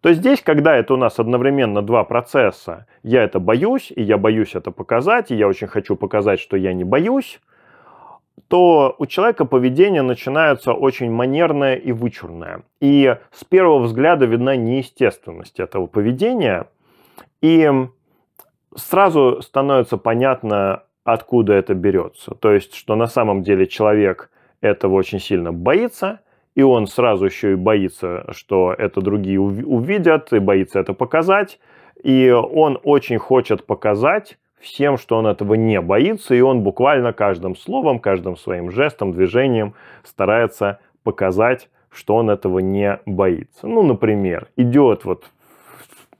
то здесь, когда это у нас одновременно два процесса, я это боюсь, и я боюсь это показать, и я очень хочу показать, что я не боюсь, то у человека поведение начинается очень манерное и вычурное. И с первого взгляда видна неестественность этого поведения. И сразу становится понятно, откуда это берется. То есть, что на самом деле человек этого очень сильно боится, и он сразу еще и боится, что это другие увидят, и боится это показать. И он очень хочет показать, всем, что он этого не боится, и он буквально каждым словом, каждым своим жестом, движением старается показать, что он этого не боится. Ну, например, идет вот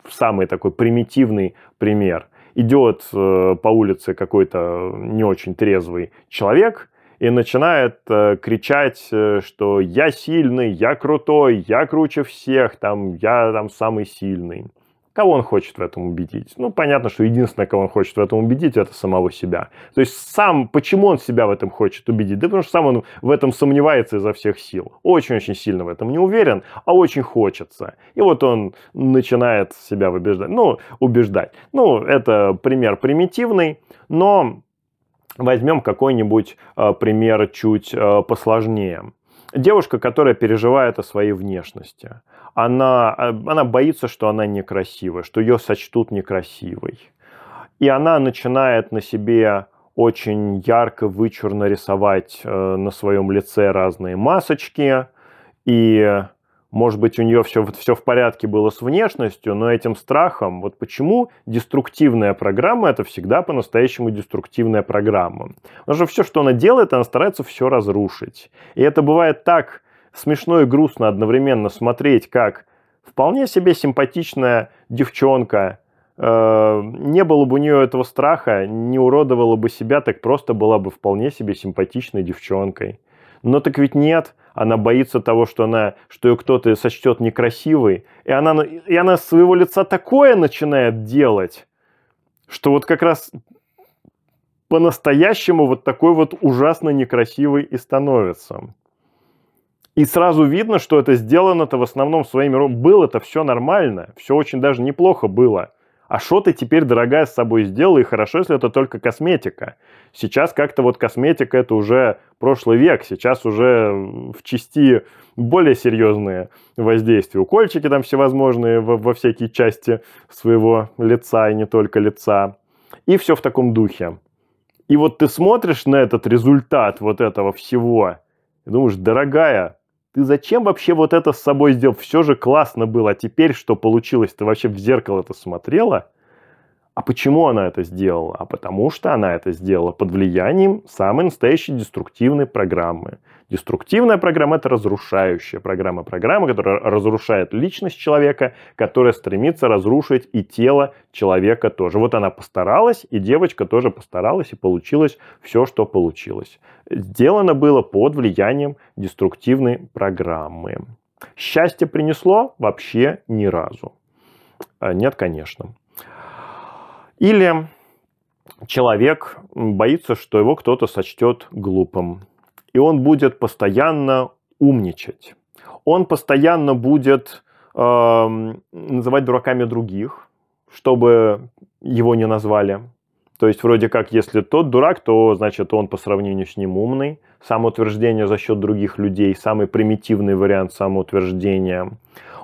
самый такой примитивный пример. Идет э, по улице какой-то не очень трезвый человек и начинает э, кричать, э, что я сильный, я крутой, я круче всех, там, я там самый сильный. Кого он хочет в этом убедить? Ну, понятно, что единственное, кого он хочет в этом убедить, это самого себя. То есть сам, почему он себя в этом хочет убедить? Да потому что сам он в этом сомневается изо всех сил. Очень-очень сильно в этом не уверен, а очень хочется. И вот он начинает себя убеждать. Ну, убеждать. Ну, это пример примитивный, но возьмем какой-нибудь э, пример чуть э, посложнее. Девушка, которая переживает о своей внешности она, э, она боится, что она некрасивая, что ее сочтут некрасивой. И она начинает на себе очень ярко, вычурно рисовать на своем лице разные масочки. И, может быть, у нее все, все в порядке было с внешностью, но этим страхом, вот почему деструктивная программа – это всегда по-настоящему деструктивная программа. Потому что все, что она делает, она старается все разрушить. И это бывает так смешно и грустно одновременно смотреть, как вполне себе симпатичная девчонка, э, не было бы у нее этого страха, не уродовала бы себя, так просто была бы вполне себе симпатичной девчонкой. Но так ведь нет, она боится того, что, она, что ее кто-то сочтет некрасивой, и она, и она своего лица такое начинает делать, что вот как раз по-настоящему вот такой вот ужасно некрасивый и становится. И сразу видно, что это сделано-то в основном своими руками. Было это все нормально, все очень даже неплохо было. А что ты теперь, дорогая, с собой сделала, и хорошо, если это только косметика. Сейчас как-то вот косметика это уже прошлый век, сейчас уже в части более серьезные воздействия. Укольчики там всевозможные во, во всякие части своего лица и не только лица. И все в таком духе. И вот ты смотришь на этот результат вот этого всего и думаешь, дорогая, ты зачем вообще вот это с собой сделал? Все же классно было, а теперь что получилось? Ты вообще в зеркало-то смотрела? А почему она это сделала? А потому что она это сделала под влиянием самой настоящей деструктивной программы. Деструктивная программа – это разрушающая программа. Программа, которая разрушает личность человека, которая стремится разрушить и тело человека тоже. Вот она постаралась, и девочка тоже постаралась, и получилось все, что получилось. Сделано было под влиянием деструктивной программы. Счастье принесло? Вообще ни разу. А, нет, конечно. Или человек боится, что его кто-то сочтет глупым. И он будет постоянно умничать. Он постоянно будет э, называть дураками других, чтобы его не назвали. То есть вроде как, если тот дурак, то значит он по сравнению с ним умный. Самоутверждение за счет других людей, самый примитивный вариант самоутверждения.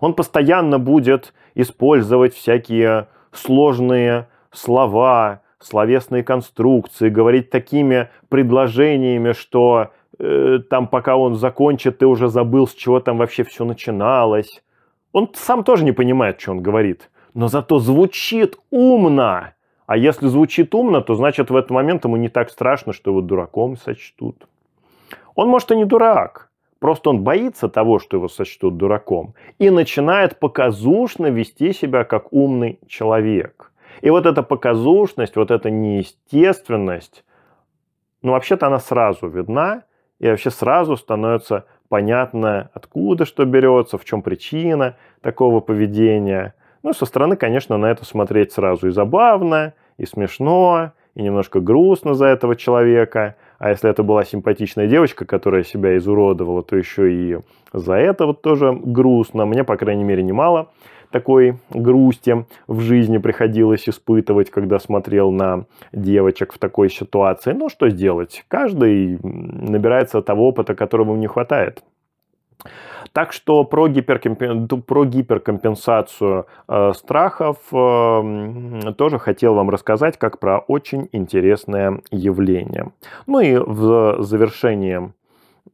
Он постоянно будет использовать всякие сложные слова, словесные конструкции, говорить такими предложениями, что э, там пока он закончит, ты уже забыл, с чего там вообще все начиналось. Он сам тоже не понимает, что он говорит, но зато звучит умно. А если звучит умно, то значит в этот момент ему не так страшно, что его дураком сочтут. Он может и не дурак, просто он боится того, что его сочтут дураком, и начинает показушно вести себя как умный человек – и вот эта показушность, вот эта неестественность, ну, вообще-то она сразу видна, и вообще сразу становится понятно, откуда что берется, в чем причина такого поведения. Ну, со стороны, конечно, на это смотреть сразу и забавно, и смешно, и немножко грустно за этого человека. А если это была симпатичная девочка, которая себя изуродовала, то еще и за это вот тоже грустно. Мне, по крайней мере, немало такой грусти в жизни приходилось испытывать, когда смотрел на девочек в такой ситуации. Ну, что сделать? Каждый набирается того опыта, которого ему не хватает. Так что про, гиперкомпен... про гиперкомпенсацию э, страхов э, тоже хотел вам рассказать как про очень интересное явление. Ну и в завершение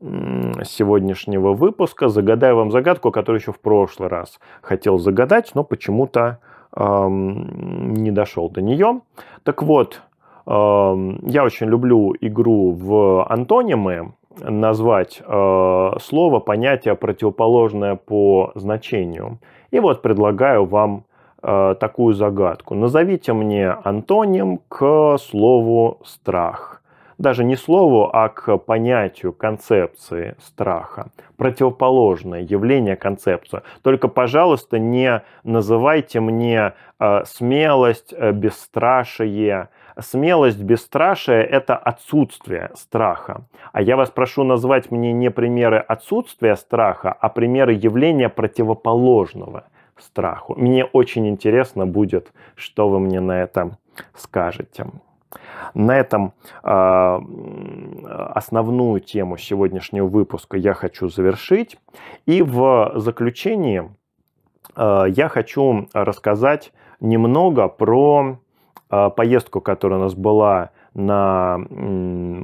сегодняшнего выпуска загадаю вам загадку, которую еще в прошлый раз хотел загадать, но почему-то эм, не дошел до нее. Так вот, эм, я очень люблю игру в антонимы, назвать э, слово, понятие противоположное по значению. И вот предлагаю вам э, такую загадку. Назовите мне антоним к слову страх даже не слову, а к понятию, концепции страха. Противоположное явление, концепцию. Только, пожалуйста, не называйте мне э, смелость, э, бесстрашие. Смелость, бесстрашие – это отсутствие страха. А я вас прошу назвать мне не примеры отсутствия страха, а примеры явления противоположного страху. Мне очень интересно будет, что вы мне на это скажете. На этом э, основную тему сегодняшнего выпуска я хочу завершить. И в заключении э, я хочу рассказать немного про э, поездку, которая у нас была на,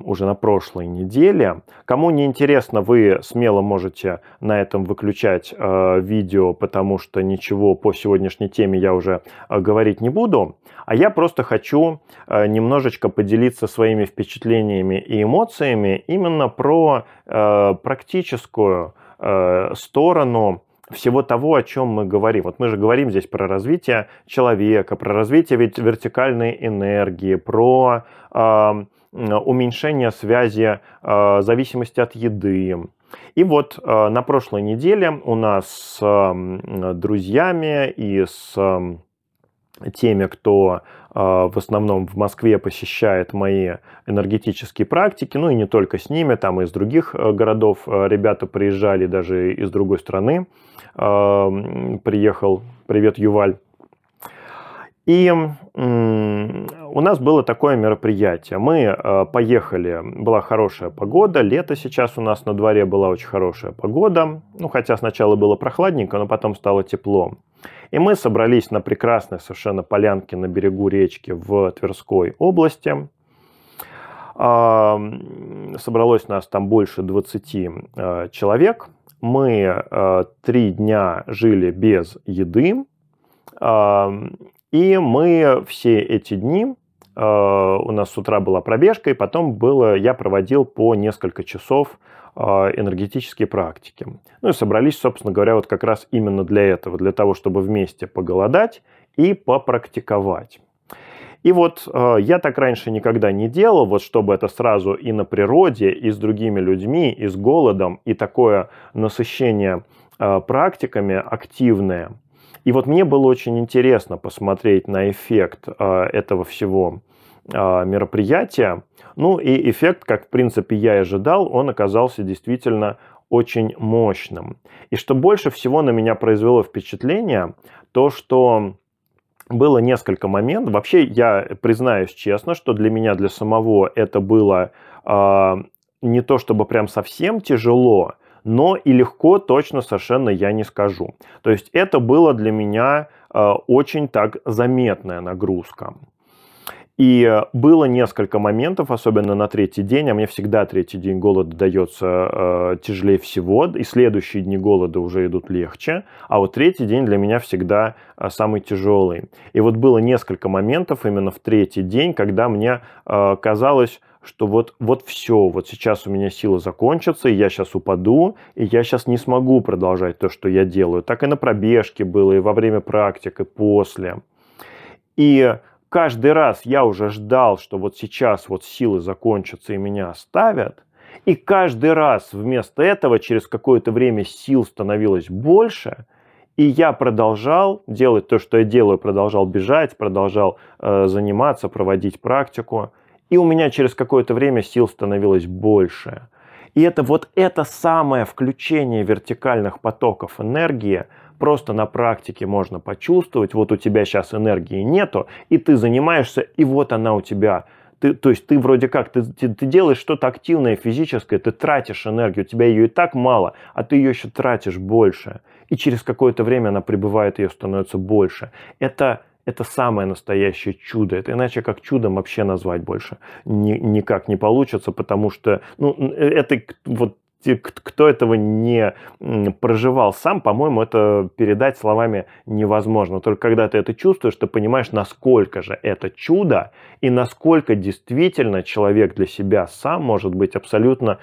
уже на прошлой неделе. Кому не интересно, вы смело можете на этом выключать э, видео, потому что ничего по сегодняшней теме я уже э, говорить не буду. А я просто хочу э, немножечко поделиться своими впечатлениями и эмоциями именно про э, практическую э, сторону всего того, о чем мы говорим. Вот мы же говорим здесь про развитие человека, про развитие ведь вертикальной энергии, про э, уменьшение связи э, зависимости от еды. И вот э, на прошлой неделе у нас с э, друзьями и с э, теми, кто в основном в Москве посещает мои энергетические практики, ну и не только с ними, там и из других городов ребята приезжали, даже из другой страны приехал. Привет, Юваль. И у нас было такое мероприятие. Мы э, поехали, была хорошая погода, лето сейчас у нас на дворе была очень хорошая погода. Ну, хотя сначала было прохладненько, но потом стало тепло. И мы собрались на прекрасной совершенно полянке на берегу речки в Тверской области. Собралось нас там больше 20 э, человек мы э, три дня жили без еды, и мы все эти дни, э, у нас с утра была пробежка, и потом было, я проводил по несколько часов э, энергетические практики. Ну и собрались, собственно говоря, вот как раз именно для этого, для того, чтобы вместе поголодать и попрактиковать. И вот э, я так раньше никогда не делал, вот чтобы это сразу и на природе, и с другими людьми, и с голодом, и такое насыщение э, практиками активное. И вот мне было очень интересно посмотреть на эффект э, этого всего э, мероприятия. Ну и эффект, как в принципе я и ожидал, он оказался действительно очень мощным. И что больше всего на меня произвело впечатление, то что было несколько моментов. Вообще, я признаюсь честно, что для меня, для самого это было э, не то чтобы прям совсем тяжело, но и легко точно совершенно я не скажу. То есть это было для меня э, очень так заметная нагрузка. И было несколько моментов, особенно на третий день, а мне всегда третий день голода дается э, тяжелее всего, и следующие дни голода уже идут легче, а вот третий день для меня всегда э, самый тяжелый. И вот было несколько моментов именно в третий день, когда мне э, казалось, что вот, вот все, вот сейчас у меня силы закончатся, и я сейчас упаду, и я сейчас не смогу продолжать то, что я делаю. Так и на пробежке было, и во время практик, и после. И каждый раз я уже ждал, что вот сейчас вот силы закончатся и меня оставят, и каждый раз вместо этого через какое-то время сил становилось больше, и я продолжал делать то, что я делаю, продолжал бежать, продолжал э, заниматься, проводить практику, и у меня через какое-то время сил становилось больше. И это вот это самое включение вертикальных потоков энергии – просто на практике можно почувствовать, вот у тебя сейчас энергии нету, и ты занимаешься, и вот она у тебя. Ты, то есть ты вроде как, ты, ты, ты делаешь что-то активное, физическое, ты тратишь энергию, у тебя ее и так мало, а ты ее еще тратишь больше. И через какое-то время она прибывает, ее становится больше. Это это самое настоящее чудо. Это иначе как чудом вообще назвать больше ни, никак не получится, потому что ну, это вот кто этого не проживал сам, по-моему, это передать словами невозможно. Только когда ты это чувствуешь, ты понимаешь, насколько же это чудо и насколько действительно человек для себя сам может быть абсолютно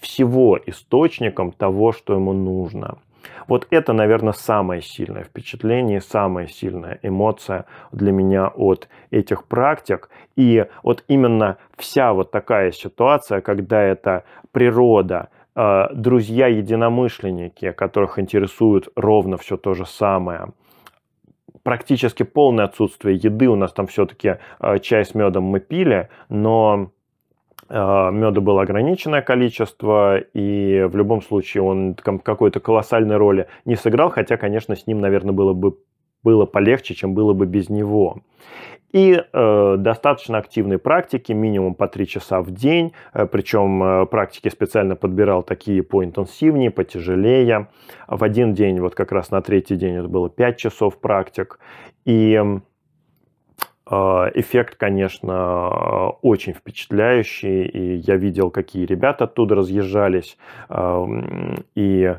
всего источником того, что ему нужно. Вот это, наверное, самое сильное впечатление, самая сильная эмоция для меня от этих практик. И вот именно вся вот такая ситуация, когда это природа, Э, друзья-единомышленники, которых интересует ровно все то же самое. Практически полное отсутствие еды. У нас там все-таки э, чай с медом мы пили, но меда было ограниченное количество, и в любом случае он какой-то колоссальной роли не сыграл, хотя, конечно, с ним, наверное, было бы было полегче, чем было бы без него. И э, достаточно активной практики, минимум по 3 часа в день. Э, причем э, практики специально подбирал такие поинтенсивнее, потяжелее. В один день, вот как раз на третий день, это было 5 часов практик. И эффект, конечно, очень впечатляющий. И я видел, какие ребята оттуда разъезжались. Э, и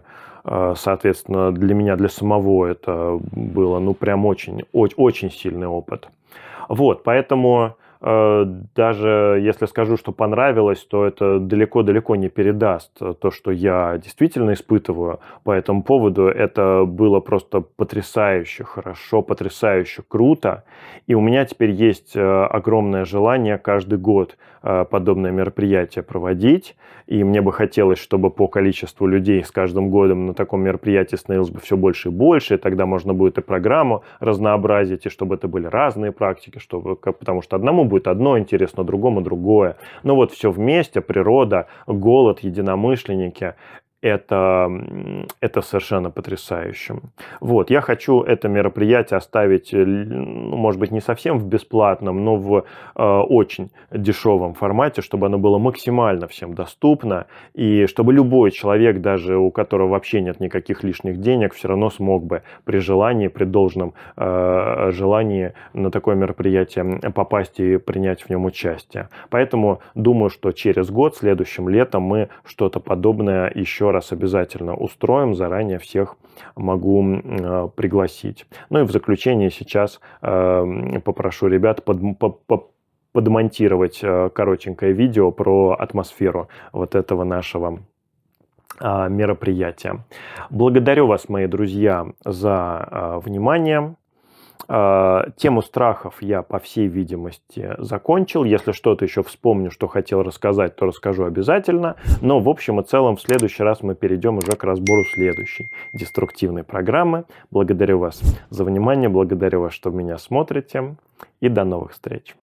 э, соответственно, для меня, для самого это было, ну, прям очень, очень, очень сильный опыт. Вот, поэтому Э, даже если скажу, что понравилось, то это далеко-далеко не передаст то, что я действительно испытываю по этому поводу. Это было просто потрясающе хорошо, потрясающе круто. И у меня теперь есть э, огромное желание каждый год э, подобное мероприятие проводить. И мне бы хотелось, чтобы по количеству людей с каждым годом на таком мероприятии становилось бы все больше и больше. И тогда можно будет и программу разнообразить, и чтобы это были разные практики, чтобы, потому что одному будет одно интересно, другому другое. Но вот все вместе, природа, голод, единомышленники, это, это совершенно потрясающе. Вот, я хочу это мероприятие оставить, э, ну, может быть, не совсем в бесплатном, но в э, очень дешевом формате, чтобы оно было максимально всем доступно, и чтобы любой человек, даже у которого вообще нет никаких лишних денег, все равно смог бы при желании, при должном э, желании на такое мероприятие попасть и принять в нем участие. Поэтому думаю, что через год, следующим летом, мы что-то подобное еще раз обязательно устроим, заранее всех могу э, пригласить. Ну и в заключение сейчас э, попрошу ребят под, под, подмонтировать э, коротенькое видео про атмосферу вот этого нашего мероприятия. Благодарю вас, мои друзья, за внимание. А, тему страхов я, по всей видимости, закончил. Если что-то еще вспомню, что хотел рассказать, то расскажу обязательно. Но, в общем и целом, в следующий раз мы перейдем уже к разбору следующей деструктивной программы. Благодарю вас за внимание, благодарю вас, что меня смотрите. И до новых встреч.